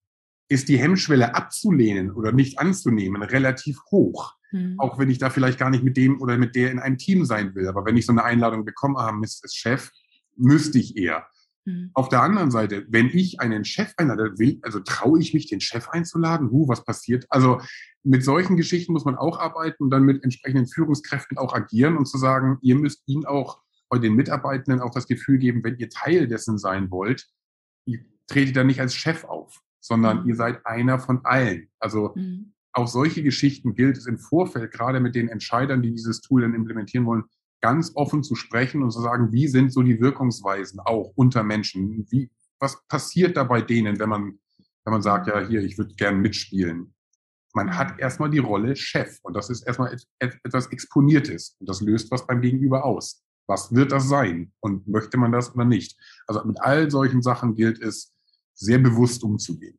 ist die Hemmschwelle abzulehnen oder nicht anzunehmen relativ hoch. Mhm. Auch wenn ich da vielleicht gar nicht mit dem oder mit der in einem Team sein will. Aber wenn ich so eine Einladung bekomme, ah, Mist, ist Chef, müsste ich eher. Mhm. Auf der anderen Seite, wenn ich einen Chef einlade, will, also traue ich mich, den Chef einzuladen? Huh, was passiert? Also mit solchen Geschichten muss man auch arbeiten und dann mit entsprechenden Führungskräften auch agieren und zu sagen, ihr müsst ihnen auch bei den Mitarbeitenden auch das Gefühl geben, wenn ihr Teil dessen sein wollt, ihr tretet dann nicht als Chef auf, sondern mhm. ihr seid einer von allen. Also mhm. auch solche Geschichten gilt es im Vorfeld, gerade mit den Entscheidern, die dieses Tool dann implementieren wollen, ganz offen zu sprechen und zu sagen, wie sind so die Wirkungsweisen auch unter Menschen? Wie, was passiert da bei denen, wenn man, wenn man sagt, ja, hier, ich würde gern mitspielen? Man hat erstmal die Rolle Chef und das ist erstmal etwas Exponiertes und das löst was beim Gegenüber aus. Was wird das sein und möchte man das oder nicht? Also mit all solchen Sachen gilt es, sehr bewusst umzugehen.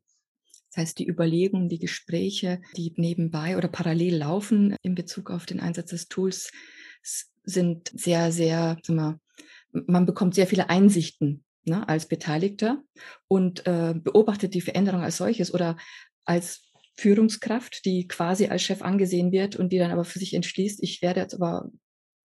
Das heißt, die Überlegungen, die Gespräche, die nebenbei oder parallel laufen in Bezug auf den Einsatz des Tools, sind sehr, sehr, sag mal, man bekommt sehr viele Einsichten ne, als Beteiligter und äh, beobachtet die Veränderung als solches oder als Führungskraft, die quasi als Chef angesehen wird und die dann aber für sich entschließt, ich werde jetzt aber,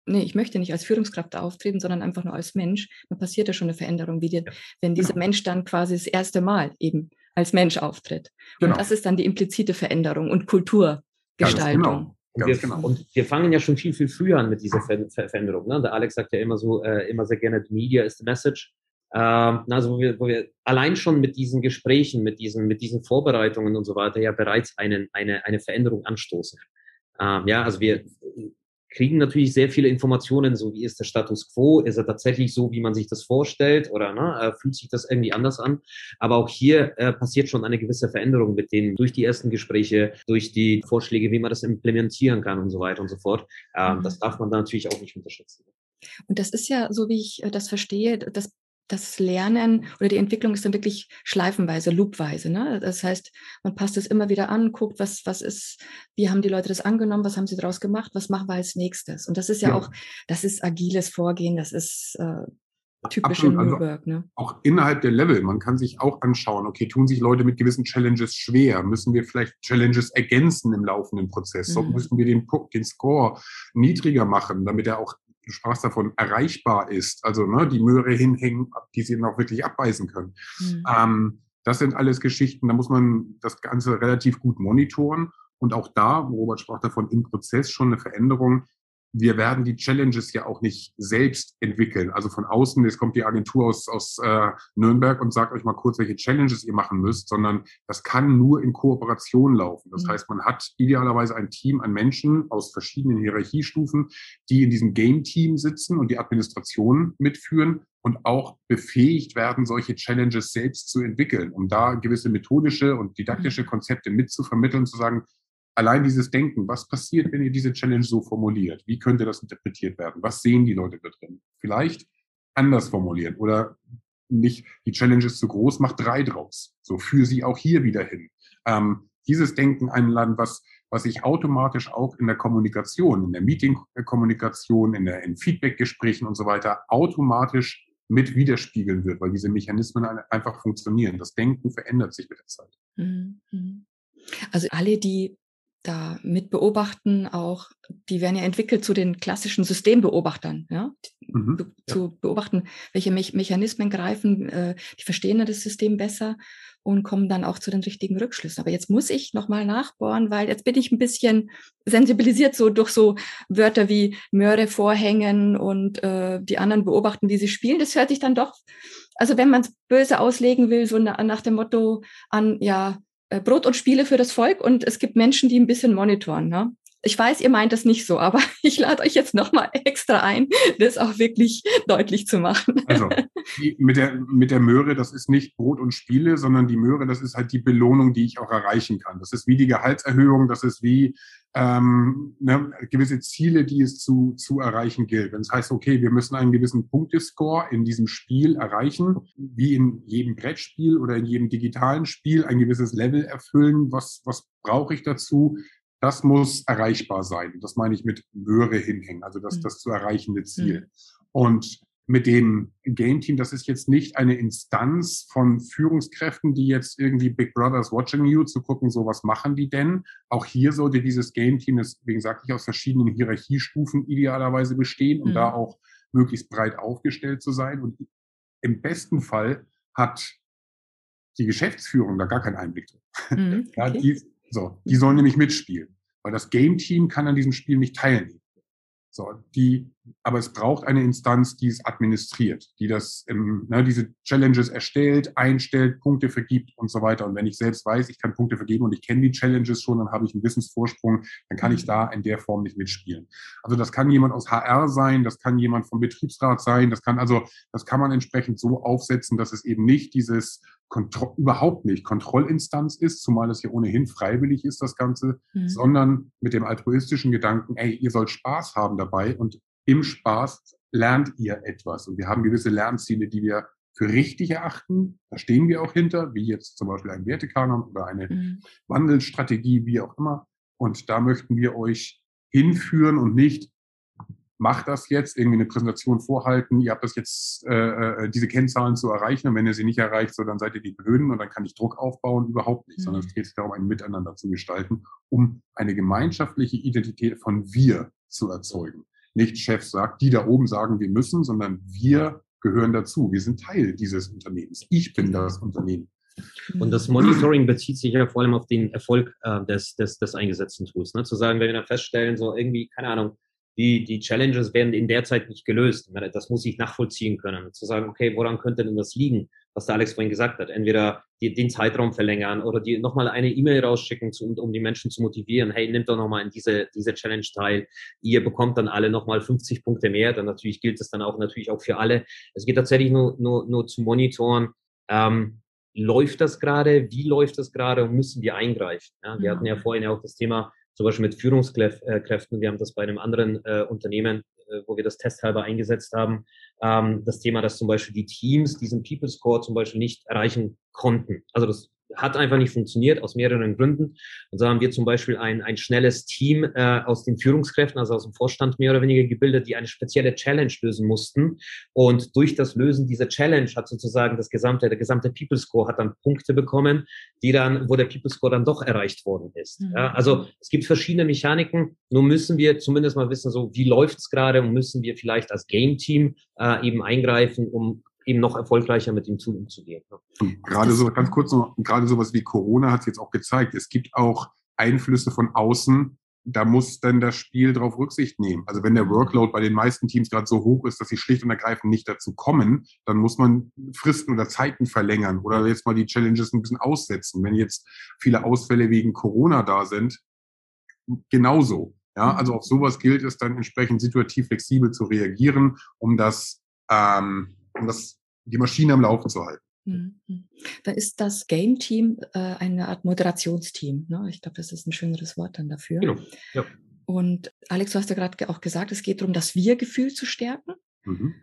nee, ich möchte nicht als Führungskraft auftreten, sondern einfach nur als Mensch. Dann passiert ja schon eine Veränderung, wie die, wenn dieser genau. Mensch dann quasi das erste Mal eben als Mensch auftritt. Genau. Und das ist dann die implizite Veränderung und Kulturgestaltung. Genau. Und wir, genau. und wir, fangen ja schon viel, viel früher an mit dieser Ver Ver Veränderung. Ne? Der Alex sagt ja immer so, äh, immer sehr gerne, Media is the message. Ähm, also wo wir, wo wir allein schon mit diesen Gesprächen, mit diesen, mit diesen Vorbereitungen und so weiter ja bereits einen, eine, eine Veränderung anstoßen. Ähm, ja, also wir kriegen natürlich sehr viele Informationen, so wie ist der Status quo, ist er tatsächlich so, wie man sich das vorstellt oder ne, äh, fühlt sich das irgendwie anders an. Aber auch hier äh, passiert schon eine gewisse Veränderung mit denen durch die ersten Gespräche, durch die Vorschläge, wie man das implementieren kann und so weiter und so fort. Ähm, mhm. Das darf man da natürlich auch nicht unterschätzen. Und das ist ja, so wie ich äh, das verstehe, das das Lernen oder die Entwicklung ist dann wirklich schleifenweise, loopweise. Ne? Das heißt, man passt es immer wieder an, guckt, was, was ist, wie haben die Leute das angenommen, was haben sie daraus gemacht, was machen wir als nächstes. Und das ist ja, ja. auch, das ist agiles Vorgehen, das ist, äh, typische Absolut. Also New Work. Ne? Auch innerhalb der Level. Man kann sich auch anschauen, okay, tun sich Leute mit gewissen Challenges schwer? Müssen wir vielleicht Challenges ergänzen im laufenden Prozess? Mhm. So müssen wir den, den Score niedriger machen, damit er auch, du sprachst davon, erreichbar ist. Also ne, die Möhre hinhängen, die sie dann auch wirklich abweisen können. Mhm. Ähm, das sind alles Geschichten, da muss man das Ganze relativ gut monitoren. Und auch da, Robert sprach davon, im Prozess schon eine Veränderung wir werden die Challenges ja auch nicht selbst entwickeln. Also von außen, jetzt kommt die Agentur aus, aus äh, Nürnberg und sagt euch mal kurz, welche Challenges ihr machen müsst, sondern das kann nur in Kooperation laufen. Das mhm. heißt, man hat idealerweise ein Team an Menschen aus verschiedenen Hierarchiestufen, die in diesem Game-Team sitzen und die Administration mitführen und auch befähigt werden, solche Challenges selbst zu entwickeln, um da gewisse methodische und didaktische mhm. Konzepte mitzuvermitteln, zu sagen, allein dieses Denken, was passiert, wenn ihr diese Challenge so formuliert? Wie könnte das interpretiert werden? Was sehen die Leute da drin? Vielleicht anders formulieren oder nicht, die Challenge ist zu groß, macht drei draus. So führe sie auch hier wieder hin. Ähm, dieses Denken einladen, was, was sich automatisch auch in der Kommunikation, in der Meeting-Kommunikation, in der, in Feedback-Gesprächen und so weiter automatisch mit widerspiegeln wird, weil diese Mechanismen einfach funktionieren. Das Denken verändert sich mit der Zeit. Mhm. Also alle, die da mit beobachten auch, die werden ja entwickelt zu den klassischen Systembeobachtern, ja, mhm, be ja. zu beobachten, welche Me Mechanismen greifen, äh, die verstehen das System besser und kommen dann auch zu den richtigen Rückschlüssen. Aber jetzt muss ich nochmal nachbohren, weil jetzt bin ich ein bisschen sensibilisiert so durch so Wörter wie Möhre vorhängen und äh, die anderen beobachten, wie sie spielen. Das hört sich dann doch, also wenn man es böse auslegen will, so na, nach dem Motto an, ja, Brot und Spiele für das Volk und es gibt Menschen, die ein bisschen monitoren. Ne? Ich weiß, ihr meint das nicht so, aber ich lade euch jetzt nochmal extra ein, das auch wirklich deutlich zu machen. Also mit, der, mit der Möhre, das ist nicht Brot und Spiele, sondern die Möhre, das ist halt die Belohnung, die ich auch erreichen kann. Das ist wie die Gehaltserhöhung, das ist wie ähm, ne, gewisse Ziele, die es zu, zu erreichen gilt. Wenn es heißt, okay, wir müssen einen gewissen Punktescore in diesem Spiel erreichen, wie in jedem Brettspiel oder in jedem digitalen Spiel ein gewisses Level erfüllen, was, was brauche ich dazu? Das muss erreichbar sein. Das meine ich mit Möhre hinhängen, also das, mhm. das zu erreichende Ziel. Mhm. Und mit dem Game Team, das ist jetzt nicht eine Instanz von Führungskräften, die jetzt irgendwie Big Brothers watching you zu gucken, so was machen die denn? Auch hier sollte dieses Game Team, deswegen sagte ich, aus verschiedenen Hierarchiestufen idealerweise bestehen, um mhm. da auch möglichst breit aufgestellt zu sein. Und im besten Fall hat die Geschäftsführung da gar keinen Einblick drin. Mhm, okay. ja, die, so, die sollen nämlich mitspielen, weil das Game Team kann an diesem Spiel nicht teilnehmen. So, die, aber es braucht eine Instanz, die es administriert, die das, im, ne, diese Challenges erstellt, einstellt, Punkte vergibt und so weiter. Und wenn ich selbst weiß, ich kann Punkte vergeben und ich kenne die Challenges schon, dann habe ich einen Wissensvorsprung, dann kann ich da in der Form nicht mitspielen. Also das kann jemand aus HR sein, das kann jemand vom Betriebsrat sein, das kann also, das kann man entsprechend so aufsetzen, dass es eben nicht dieses Kontro überhaupt nicht Kontrollinstanz ist, zumal es ja ohnehin freiwillig ist, das Ganze, mhm. sondern mit dem altruistischen Gedanken, ey, ihr sollt Spaß haben dabei und im Spaß lernt ihr etwas. Und wir haben gewisse Lernziele, die wir für richtig erachten. Da stehen wir auch hinter, wie jetzt zum Beispiel ein Wertekanon oder eine mhm. Wandelstrategie, wie auch immer. Und da möchten wir euch hinführen und nicht macht das jetzt, irgendwie eine Präsentation vorhalten, ihr habt das jetzt, äh, äh, diese Kennzahlen zu erreichen und wenn ihr sie nicht erreicht, so dann seid ihr die Blöden und dann kann ich Druck aufbauen, überhaupt nicht, mhm. sondern es geht sich darum, ein Miteinander zu gestalten, um eine gemeinschaftliche Identität von wir zu erzeugen. Nicht Chef sagt, die da oben sagen, wir müssen, sondern wir gehören dazu. Wir sind Teil dieses Unternehmens. Ich bin das Unternehmen. Und das Monitoring bezieht sich ja vor allem auf den Erfolg äh, des, des, des eingesetzten Tools. Ne? Zu sagen, wenn wir dann feststellen, so irgendwie, keine Ahnung, die, die Challenges werden in der Zeit nicht gelöst. Das muss ich nachvollziehen können. Zu sagen, okay, woran könnte denn das liegen, was der Alex vorhin gesagt hat? Entweder die, den Zeitraum verlängern oder die nochmal eine E-Mail rausschicken, zu, um die Menschen zu motivieren. Hey, nimmt doch nochmal in diese, diese Challenge teil. Ihr bekommt dann alle nochmal 50 Punkte mehr. Dann natürlich gilt es dann auch natürlich auch für alle. Es geht tatsächlich nur, nur, nur zu monitoren. Ähm, läuft das gerade? Wie läuft das gerade? Und müssen wir eingreifen? Ja, wir ja. hatten ja vorhin ja auch das Thema, zum Beispiel mit Führungskräften. Wir haben das bei einem anderen äh, Unternehmen, äh, wo wir das testhalber eingesetzt haben, ähm, das Thema, dass zum Beispiel die Teams diesen People Score zum Beispiel nicht erreichen konnten. Also das hat einfach nicht funktioniert aus mehreren Gründen. Und so haben wir zum Beispiel ein, ein schnelles Team äh, aus den Führungskräften, also aus dem Vorstand mehr oder weniger gebildet, die eine spezielle Challenge lösen mussten. Und durch das Lösen dieser Challenge hat sozusagen das gesamte, der gesamte People Score hat dann Punkte bekommen, die dann, wo der People Score dann doch erreicht worden ist. Mhm. Ja, also es gibt verschiedene Mechaniken. Nur müssen wir zumindest mal wissen, so wie läuft es gerade und müssen wir vielleicht als Game Team äh, eben eingreifen, um eben noch erfolgreicher mit dem Tool umzugehen. Und gerade so, ganz kurz noch, gerade sowas wie Corona hat es jetzt auch gezeigt. Es gibt auch Einflüsse von außen, da muss dann das Spiel darauf Rücksicht nehmen. Also wenn der Workload bei den meisten Teams gerade so hoch ist, dass sie schlicht und ergreifend nicht dazu kommen, dann muss man Fristen oder Zeiten verlängern oder jetzt mal die Challenges ein bisschen aussetzen. Wenn jetzt viele Ausfälle wegen Corona da sind, genauso. Ja, also auf sowas gilt es dann entsprechend situativ flexibel zu reagieren, um das ähm, um das, die Maschine am Laufen zu halten. Mhm. Da ist das Game Team äh, eine Art Moderationsteam. Ne? Ich glaube, das ist ein schöneres Wort dann dafür. Genau. Ja. Und Alex, du hast ja gerade auch gesagt, es geht darum, das Wir-Gefühl zu stärken. Mhm.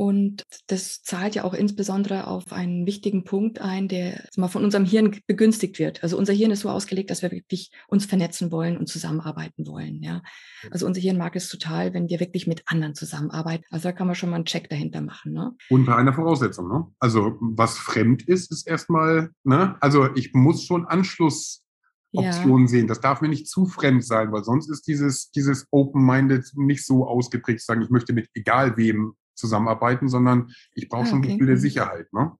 Und das zahlt ja auch insbesondere auf einen wichtigen Punkt ein, der mal von unserem Hirn begünstigt wird. Also unser Hirn ist so ausgelegt, dass wir wirklich uns vernetzen wollen und zusammenarbeiten wollen. Ja, also unser Hirn mag es total, wenn wir wirklich mit anderen zusammenarbeiten. Also da kann man schon mal einen Check dahinter machen. Ne? Unter einer Voraussetzung. Ne? Also was fremd ist, ist erstmal. Ne? Also ich muss schon Anschluss Optionen ja. sehen. Das darf mir nicht zu fremd sein, weil sonst ist dieses, dieses Open-Minded nicht so ausgeprägt, sagen, ich möchte mit egal wem zusammenarbeiten, sondern ich brauche ah, schon okay. ein Gefühl der Sicherheit. Ne?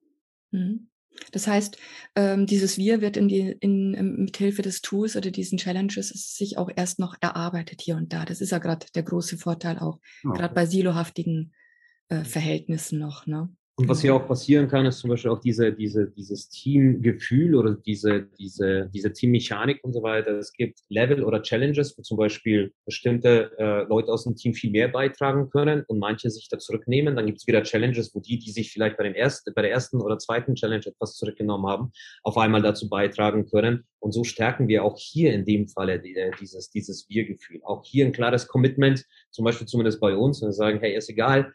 Mhm. Das heißt, ähm, dieses Wir wird in die, in, in, mit Hilfe des Tools oder diesen Challenges sich auch erst noch erarbeitet hier und da. Das ist ja gerade der große Vorteil auch, okay. gerade bei silohaftigen äh, Verhältnissen noch. Ne? Und was hier auch passieren kann, ist zum Beispiel auch diese, diese, dieses Teamgefühl oder diese, diese, diese Teammechanik und so weiter. Es gibt Level oder Challenges, wo zum Beispiel bestimmte äh, Leute aus dem Team viel mehr beitragen können und manche sich da zurücknehmen. Dann gibt es wieder Challenges, wo die, die sich vielleicht bei, dem ersten, bei der ersten oder zweiten Challenge etwas zurückgenommen haben, auf einmal dazu beitragen können. Und so stärken wir auch hier in dem Falle äh, dieses, dieses Wir-Gefühl. Auch hier ein klares Commitment, zum Beispiel zumindest bei uns, und wir sagen, hey, ist egal,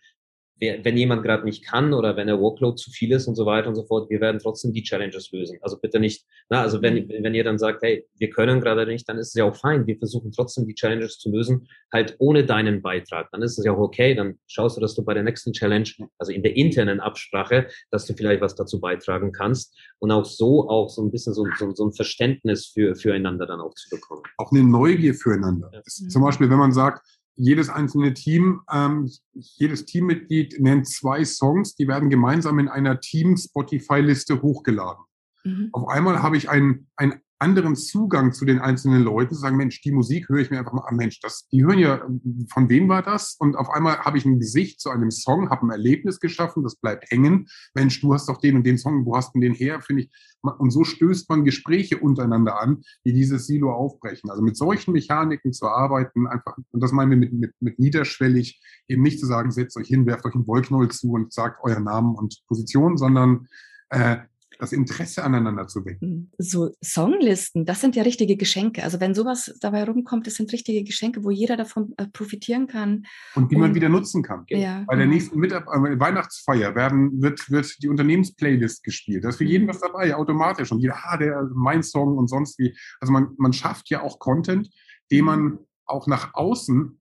wenn jemand gerade nicht kann oder wenn der Workload zu viel ist und so weiter und so fort, wir werden trotzdem die Challenges lösen. Also bitte nicht, na, also wenn, mhm. wenn ihr dann sagt, hey, wir können gerade nicht, dann ist es ja auch fein. Wir versuchen trotzdem die Challenges zu lösen, halt ohne deinen Beitrag. Dann ist es ja auch okay. Dann schaust du, dass du bei der nächsten Challenge, also in der internen Absprache, dass du vielleicht was dazu beitragen kannst und auch so auch so ein bisschen so, so, so ein Verständnis für, füreinander dann auch zu bekommen. Auch eine Neugier füreinander. Ja. Zum Beispiel, wenn man sagt, jedes einzelne Team, ähm, jedes Teammitglied nennt zwei Songs, die werden gemeinsam in einer Team-Spotify-Liste hochgeladen. Mhm. Auf einmal habe ich ein, ein anderen Zugang zu den einzelnen Leuten, sagen, Mensch, die Musik höre ich mir einfach mal an, Mensch, das, die hören ja, von wem war das? Und auf einmal habe ich ein Gesicht zu einem Song, habe ein Erlebnis geschaffen, das bleibt hängen. Mensch, du hast doch den und den Song, wo hast du den her? Finde ich. Und so stößt man Gespräche untereinander an, die dieses Silo aufbrechen. Also mit solchen Mechaniken zu arbeiten, einfach, und das meinen wir mit, mit, mit niederschwellig, eben nicht zu sagen, setzt euch hin, werft euch einen Wollknoll zu und sagt euren Namen und Position, sondern äh, das Interesse aneinander zu wecken. Hm, so Songlisten, das sind ja richtige Geschenke. Also wenn sowas dabei rumkommt, das sind richtige Geschenke, wo jeder davon äh, profitieren kann. Und die und, man wieder nutzen kann. Ja, Bei der genau. nächsten Mitab äh, Weihnachtsfeier werden, wird, wird die Unternehmensplaylist gespielt. Da ist für jeden mhm. was dabei, automatisch. Und jeder, ah, der, mein Song und sonst wie. Also man, man schafft ja auch Content, den mhm. man auch nach außen,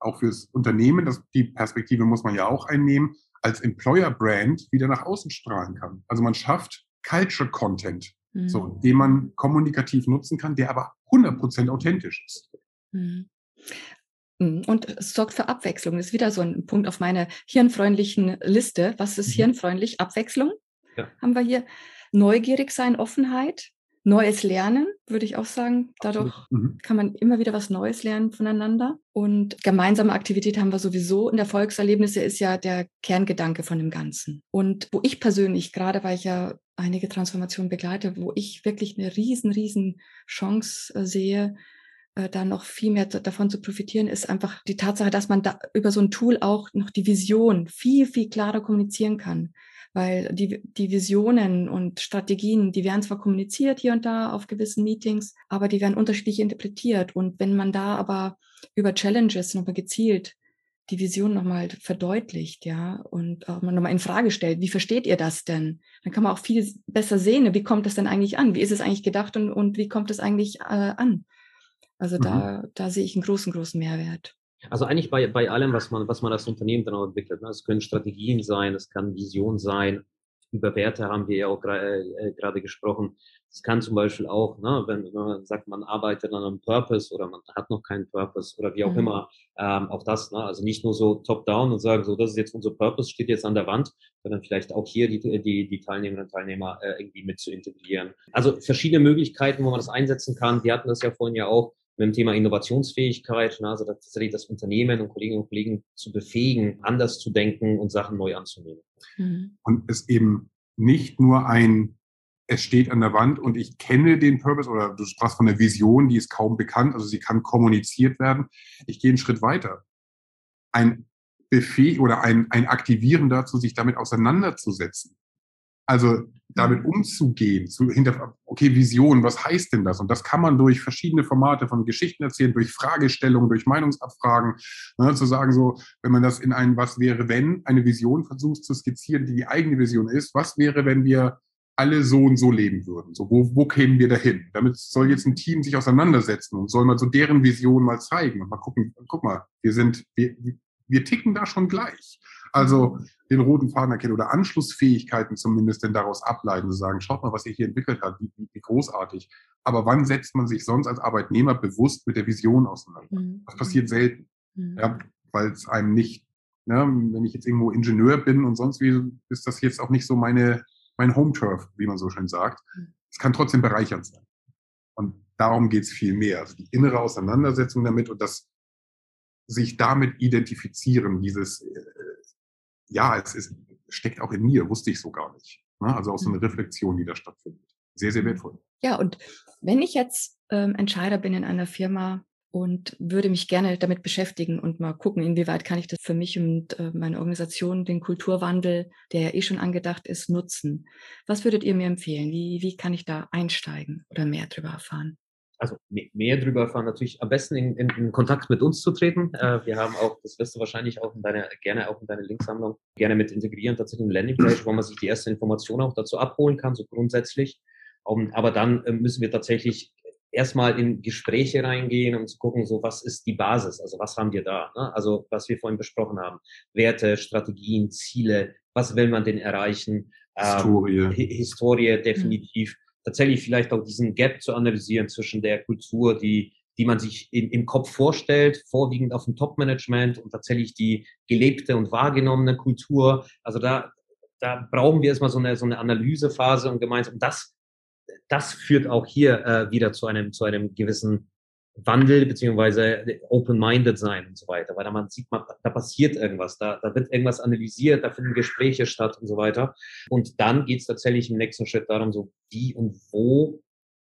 auch fürs Unternehmen, das, die Perspektive muss man ja auch einnehmen, als Employer Brand wieder nach außen strahlen kann. Also man schafft Culture Content, mhm. so, den man kommunikativ nutzen kann, der aber 100% authentisch ist. Mhm. mhm. Und es sorgt für Abwechslung. Das ist wieder so ein Punkt auf meiner hirnfreundlichen Liste. Was ist mhm. hirnfreundlich? Abwechslung ja. haben wir hier. Neugierig sein, Offenheit, Neues lernen, würde ich auch sagen. Dadurch mhm. kann man immer wieder was Neues lernen voneinander. Und gemeinsame Aktivität haben wir sowieso. Und Erfolgserlebnisse ist ja der Kerngedanke von dem Ganzen. Und wo ich persönlich, gerade weil ich ja einige Transformationen begleite, wo ich wirklich eine riesen, riesen Chance äh, sehe, äh, da noch viel mehr davon zu profitieren, ist einfach die Tatsache, dass man da über so ein Tool auch noch die Vision viel, viel klarer kommunizieren kann weil die, die Visionen und Strategien, die werden zwar kommuniziert hier und da auf gewissen Meetings, aber die werden unterschiedlich interpretiert. Und wenn man da aber über Challenges nochmal gezielt die Vision nochmal verdeutlicht, ja, und auch nochmal in Frage stellt, wie versteht ihr das denn? Dann kann man auch viel besser sehen, wie kommt das denn eigentlich an? Wie ist es eigentlich gedacht und, und wie kommt es eigentlich äh, an? Also mhm. da, da sehe ich einen großen, großen Mehrwert. Also eigentlich bei, bei allem, was man, was man als Unternehmen dann auch entwickelt. Ne? Es können Strategien sein, es kann Vision sein. Über Werte haben wir ja auch äh, äh, gerade gesprochen. Es kann zum Beispiel auch, ne, wenn, wenn, man sagt, man arbeitet an einem Purpose oder man hat noch keinen Purpose oder wie auch mhm. immer, ähm, auch das, ne, also nicht nur so top-down und sagen, so, das ist jetzt unser Purpose, steht jetzt an der Wand, sondern vielleicht auch hier die, die, die Teilnehmerinnen und Teilnehmer äh, irgendwie mit zu integrieren. Also verschiedene Möglichkeiten, wo man das einsetzen kann. Wir hatten das ja vorhin ja auch mit dem Thema Innovationsfähigkeit, ne, also tatsächlich das Unternehmen und Kolleginnen und Kollegen zu befähigen, anders zu denken und Sachen neu anzunehmen. Mhm. Und es eben nicht nur ein es steht an der Wand und ich kenne den Purpose oder du sprachst von der Vision, die ist kaum bekannt, also sie kann kommuniziert werden. Ich gehe einen Schritt weiter. Ein Befäh oder ein, ein Aktivieren dazu, sich damit auseinanderzusetzen. Also damit umzugehen, zu hinter, okay, Vision, was heißt denn das? Und das kann man durch verschiedene Formate von Geschichten erzählen, durch Fragestellungen, durch Meinungsabfragen, ne, zu sagen so, wenn man das in ein Was wäre, wenn, eine Vision versucht zu skizzieren, die die eigene Vision ist, was wäre, wenn wir alle so und so leben würden. So, wo, wo kämen wir dahin? Damit soll jetzt ein Team sich auseinandersetzen und soll mal so deren Vision mal zeigen und mal gucken, guck mal, wir sind, wir, wir ticken da schon gleich. Also den roten Faden erkennen oder Anschlussfähigkeiten zumindest denn daraus ableiten, zu sagen, schaut mal, was ihr hier entwickelt habt, wie, wie, großartig. Aber wann setzt man sich sonst als Arbeitnehmer bewusst mit der Vision auseinander? Mhm. Das passiert selten, mhm. ja, weil es einem nicht, ne, wenn ich jetzt irgendwo Ingenieur bin und sonst wie, ist das jetzt auch nicht so meine mein Home Turf, wie man so schön sagt. Hm. Es kann trotzdem bereichernd sein. Und darum geht es viel mehr. Also die innere Auseinandersetzung damit und das sich damit identifizieren, dieses, äh, ja, es ist, steckt auch in mir, wusste ich so gar nicht. Ne? Also auch so eine hm. Reflexion, die da stattfindet. Sehr, sehr wertvoll. Ja, und wenn ich jetzt ähm, Entscheider bin in einer Firma, und würde mich gerne damit beschäftigen und mal gucken, inwieweit kann ich das für mich und äh, meine Organisation, den Kulturwandel, der ja eh schon angedacht ist, nutzen. Was würdet ihr mir empfehlen? Wie, wie kann ich da einsteigen oder mehr darüber erfahren? Also mehr darüber erfahren, natürlich am besten in, in, in Kontakt mit uns zu treten. Äh, wir haben auch, das wirst du wahrscheinlich auch in deine, gerne auch in deine Linksammlung gerne mit integrieren, tatsächlich eine Landingpage, wo man sich die erste Information auch dazu abholen kann, so grundsätzlich. Um, aber dann äh, müssen wir tatsächlich erstmal in Gespräche reingehen, um zu gucken, so was ist die Basis, also was haben wir da, ne? also was wir vorhin besprochen haben, Werte, Strategien, Ziele, was will man denn erreichen, Historie, ähm, Historie definitiv, mhm. Tatsächlich vielleicht auch diesen Gap zu analysieren zwischen der Kultur, die die man sich in, im Kopf vorstellt, vorwiegend auf dem Top-Management und tatsächlich die gelebte und wahrgenommene Kultur. Also da, da brauchen wir erstmal so eine, so eine Analysephase und gemeinsam das das führt auch hier äh, wieder zu einem, zu einem gewissen Wandel beziehungsweise open-minded sein und so weiter, weil da man sieht, man, da passiert irgendwas, da, da wird irgendwas analysiert, da finden Gespräche statt und so weiter. Und dann geht es tatsächlich im nächsten Schritt darum, so wie und wo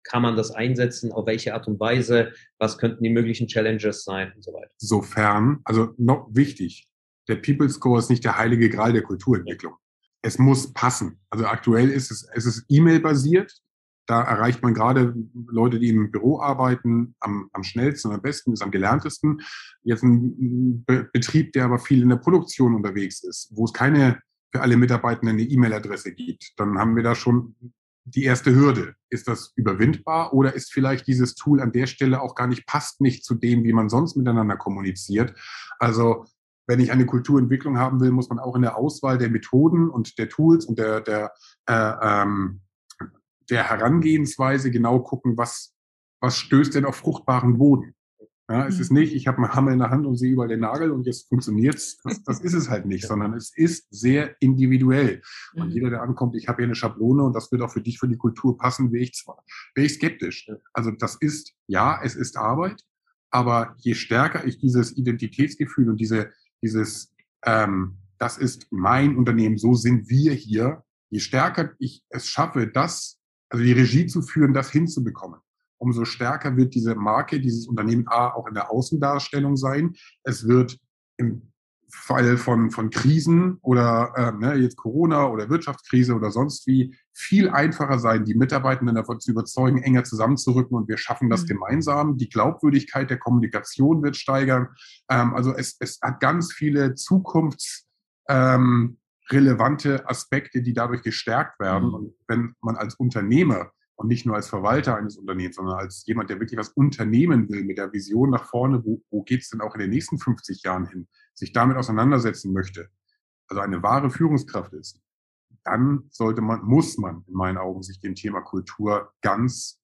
kann man das einsetzen, auf welche Art und Weise, was könnten die möglichen Challenges sein und so weiter. Sofern, also noch wichtig, der People Score ist nicht der heilige Gral der Kulturentwicklung. Es muss passen. Also aktuell ist es, es ist E-Mail-basiert. Da erreicht man gerade Leute, die im Büro arbeiten, am, am schnellsten und am besten, ist am gelerntesten. Jetzt ein Be Betrieb, der aber viel in der Produktion unterwegs ist, wo es keine für alle Mitarbeitenden eine E-Mail-Adresse gibt, dann haben wir da schon die erste Hürde. Ist das überwindbar oder ist vielleicht dieses Tool an der Stelle auch gar nicht, passt nicht zu dem, wie man sonst miteinander kommuniziert? Also wenn ich eine Kulturentwicklung haben will, muss man auch in der Auswahl der Methoden und der Tools und der, der äh, ähm, der Herangehensweise genau gucken, was, was stößt denn auf fruchtbaren Boden. Ja, es ist mhm. nicht, ich habe einen Hammer in der Hand und sehe überall den Nagel und jetzt funktioniert's. Das, das ist es halt nicht, sondern es ist sehr individuell. Und mhm. jeder, der ankommt, ich habe hier eine Schablone und das wird auch für dich, für die Kultur passen, wäre ich zwar, wäre ich skeptisch. Also das ist, ja, es ist Arbeit, aber je stärker ich dieses Identitätsgefühl und diese, dieses, ähm, das ist mein Unternehmen, so sind wir hier, je stärker ich es schaffe, das also die Regie zu führen, das hinzubekommen. Umso stärker wird diese Marke, dieses Unternehmen A auch in der Außendarstellung sein. Es wird im Fall von, von Krisen oder äh, ne, jetzt Corona oder Wirtschaftskrise oder sonst wie viel einfacher sein, die Mitarbeitenden davon zu überzeugen, enger zusammenzurücken und wir schaffen das mhm. gemeinsam. Die Glaubwürdigkeit der Kommunikation wird steigern. Ähm, also es, es hat ganz viele zukunftsrelevante ähm, Aspekte, die dadurch gestärkt werden. Mhm. Und wenn man als Unternehmer und nicht nur als Verwalter eines Unternehmens, sondern als jemand, der wirklich was unternehmen will mit der Vision nach vorne, wo, wo geht es denn auch in den nächsten 50 Jahren hin, sich damit auseinandersetzen möchte, also eine wahre Führungskraft ist, dann sollte man, muss man in meinen Augen sich dem Thema Kultur ganz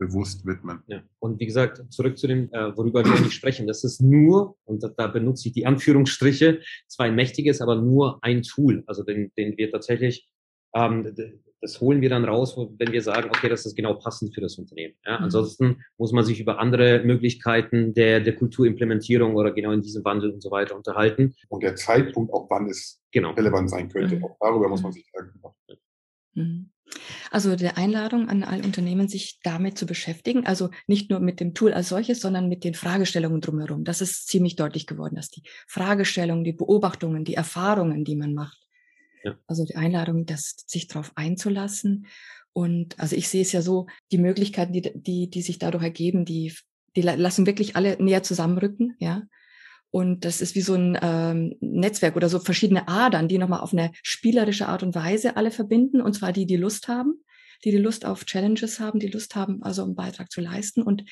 bewusst widmen. Ja. Und wie gesagt, zurück zu dem, äh, worüber wir eigentlich sprechen. Das ist nur, und da, da benutze ich die Anführungsstriche, zwar ein mächtiges, aber nur ein Tool, also den, den wir tatsächlich ähm, das holen wir dann raus, wenn wir sagen, okay, das ist genau passend für das Unternehmen. Ja, mhm. ansonsten muss man sich über andere Möglichkeiten der, der Kulturimplementierung oder genau in diesem Wandel und so weiter unterhalten. Und der Zeitpunkt, auch wann es genau. relevant sein könnte, mhm. auch darüber muss man sich Gedanken machen. Mhm. Also der Einladung an alle Unternehmen, sich damit zu beschäftigen, also nicht nur mit dem Tool als solches, sondern mit den Fragestellungen drumherum. Das ist ziemlich deutlich geworden, dass die Fragestellungen, die Beobachtungen, die Erfahrungen, die man macht, ja. Also die Einladung, das, sich darauf einzulassen. Und also ich sehe es ja so, die Möglichkeiten, die, die, die sich dadurch ergeben, die, die lassen wirklich alle näher zusammenrücken, ja. Und das ist wie so ein ähm, Netzwerk oder so verschiedene Adern, die nochmal auf eine spielerische Art und Weise alle verbinden. Und zwar die, die Lust haben, die die Lust auf Challenges haben, die Lust haben, also einen Beitrag zu leisten. Und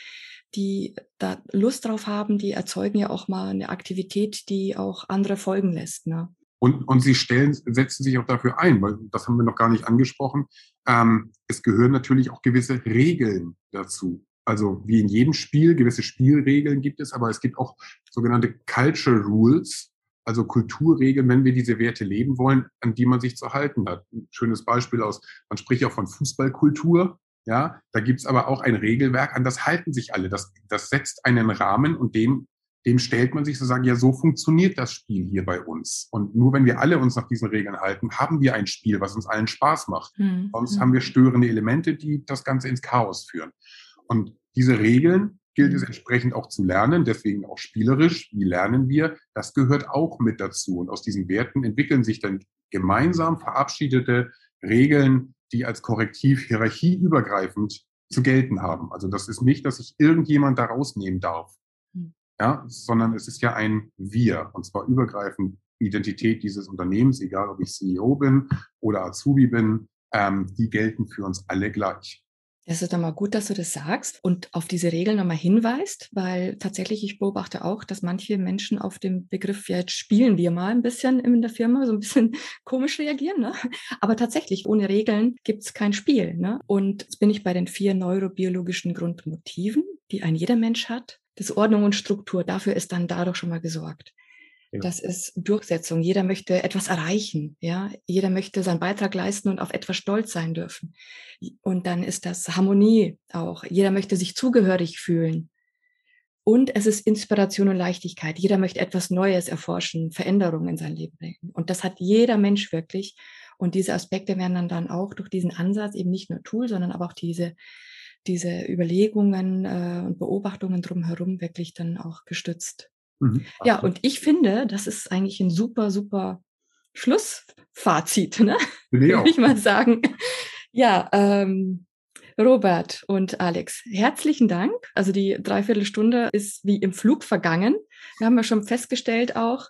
die da Lust drauf haben, die erzeugen ja auch mal eine Aktivität, die auch andere folgen lässt. Ne? Und, und sie stellen, setzen sich auch dafür ein, weil das haben wir noch gar nicht angesprochen. Ähm, es gehören natürlich auch gewisse Regeln dazu. Also wie in jedem Spiel, gewisse Spielregeln gibt es, aber es gibt auch sogenannte Culture Rules, also Kulturregeln, wenn wir diese Werte leben wollen, an die man sich zu halten hat. Ein schönes Beispiel aus, man spricht ja auch von Fußballkultur. Ja, da gibt's aber auch ein Regelwerk, an das halten sich alle. Das, das setzt einen Rahmen und dem dem stellt man sich so sagen, ja, so funktioniert das Spiel hier bei uns. Und nur wenn wir alle uns nach diesen Regeln halten, haben wir ein Spiel, was uns allen Spaß macht. Mhm. Sonst hm. haben wir störende Elemente, die das Ganze ins Chaos führen. Und diese Regeln gilt es hm. entsprechend auch zu lernen, deswegen auch spielerisch. Wie lernen wir? Das gehört auch mit dazu. Und aus diesen Werten entwickeln sich dann gemeinsam verabschiedete Regeln, die als Korrektiv hierarchieübergreifend zu gelten haben. Also das ist nicht, dass sich irgendjemand da rausnehmen darf ja, sondern es ist ja ein Wir, und zwar übergreifend Identität dieses Unternehmens, egal ob ich CEO bin oder Azubi bin, ähm, die gelten für uns alle gleich. Es ist mal gut, dass du das sagst und auf diese Regeln nochmal hinweist, weil tatsächlich ich beobachte auch, dass manche Menschen auf den Begriff, ja, jetzt spielen wir mal ein bisschen in der Firma, so ein bisschen komisch reagieren. Ne? Aber tatsächlich, ohne Regeln gibt es kein Spiel. Ne? Und jetzt bin ich bei den vier neurobiologischen Grundmotiven, die ein jeder Mensch hat das Ordnung und Struktur, dafür ist dann dadurch schon mal gesorgt. Ja. Das ist Durchsetzung. Jeder möchte etwas erreichen, ja. Jeder möchte seinen Beitrag leisten und auf etwas stolz sein dürfen. Und dann ist das Harmonie auch. Jeder möchte sich zugehörig fühlen. Und es ist Inspiration und Leichtigkeit. Jeder möchte etwas Neues erforschen, Veränderungen in sein Leben bringen. Und das hat jeder Mensch wirklich. Und diese Aspekte werden dann, dann auch durch diesen Ansatz eben nicht nur Tool, sondern aber auch diese diese Überlegungen äh, und Beobachtungen drumherum wirklich dann auch gestützt. Mhm. Ja, und ich finde, das ist eigentlich ein super, super Schlussfazit, ne? Würde ich mal sagen. Ja, ähm, Robert und Alex, herzlichen Dank. Also die Dreiviertelstunde ist wie im Flug vergangen. Wir haben ja schon festgestellt auch,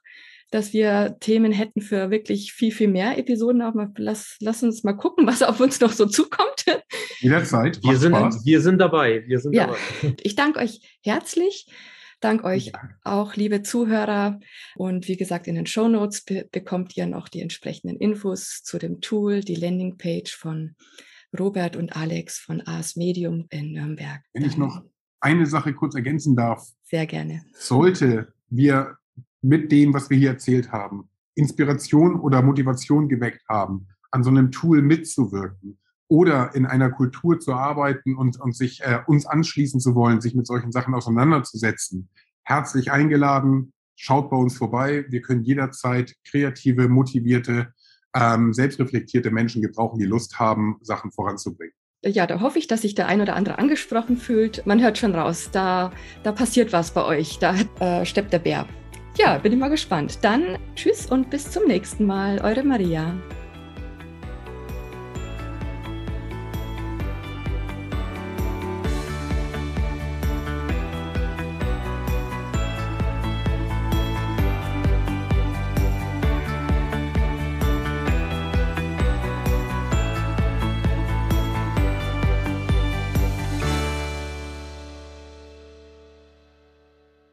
dass wir Themen hätten für wirklich viel, viel mehr Episoden. Aber lass, lass uns mal gucken, was auf uns noch so zukommt. Jederzeit. Wir sind, wir sind dabei. Wir sind ja. dabei. Ich danke euch herzlich. Dank euch auch, liebe Zuhörer. Und wie gesagt, in den Show Notes be bekommt ihr noch die entsprechenden Infos zu dem Tool, die Landingpage von Robert und Alex von AS Medium in Nürnberg. Wenn ich noch eine Sache kurz ergänzen darf. Sehr gerne. Sollte wir mit dem, was wir hier erzählt haben, Inspiration oder Motivation geweckt haben, an so einem Tool mitzuwirken oder in einer Kultur zu arbeiten und, und sich äh, uns anschließen zu wollen, sich mit solchen Sachen auseinanderzusetzen. Herzlich eingeladen, schaut bei uns vorbei. Wir können jederzeit kreative, motivierte, ähm, selbstreflektierte Menschen gebrauchen, die Lust haben, Sachen voranzubringen. Ja, da hoffe ich, dass sich der ein oder andere angesprochen fühlt. Man hört schon raus, da, da passiert was bei euch, da äh, steppt der Bär. Ja, bin mal gespannt. Dann tschüss und bis zum nächsten Mal. Eure Maria.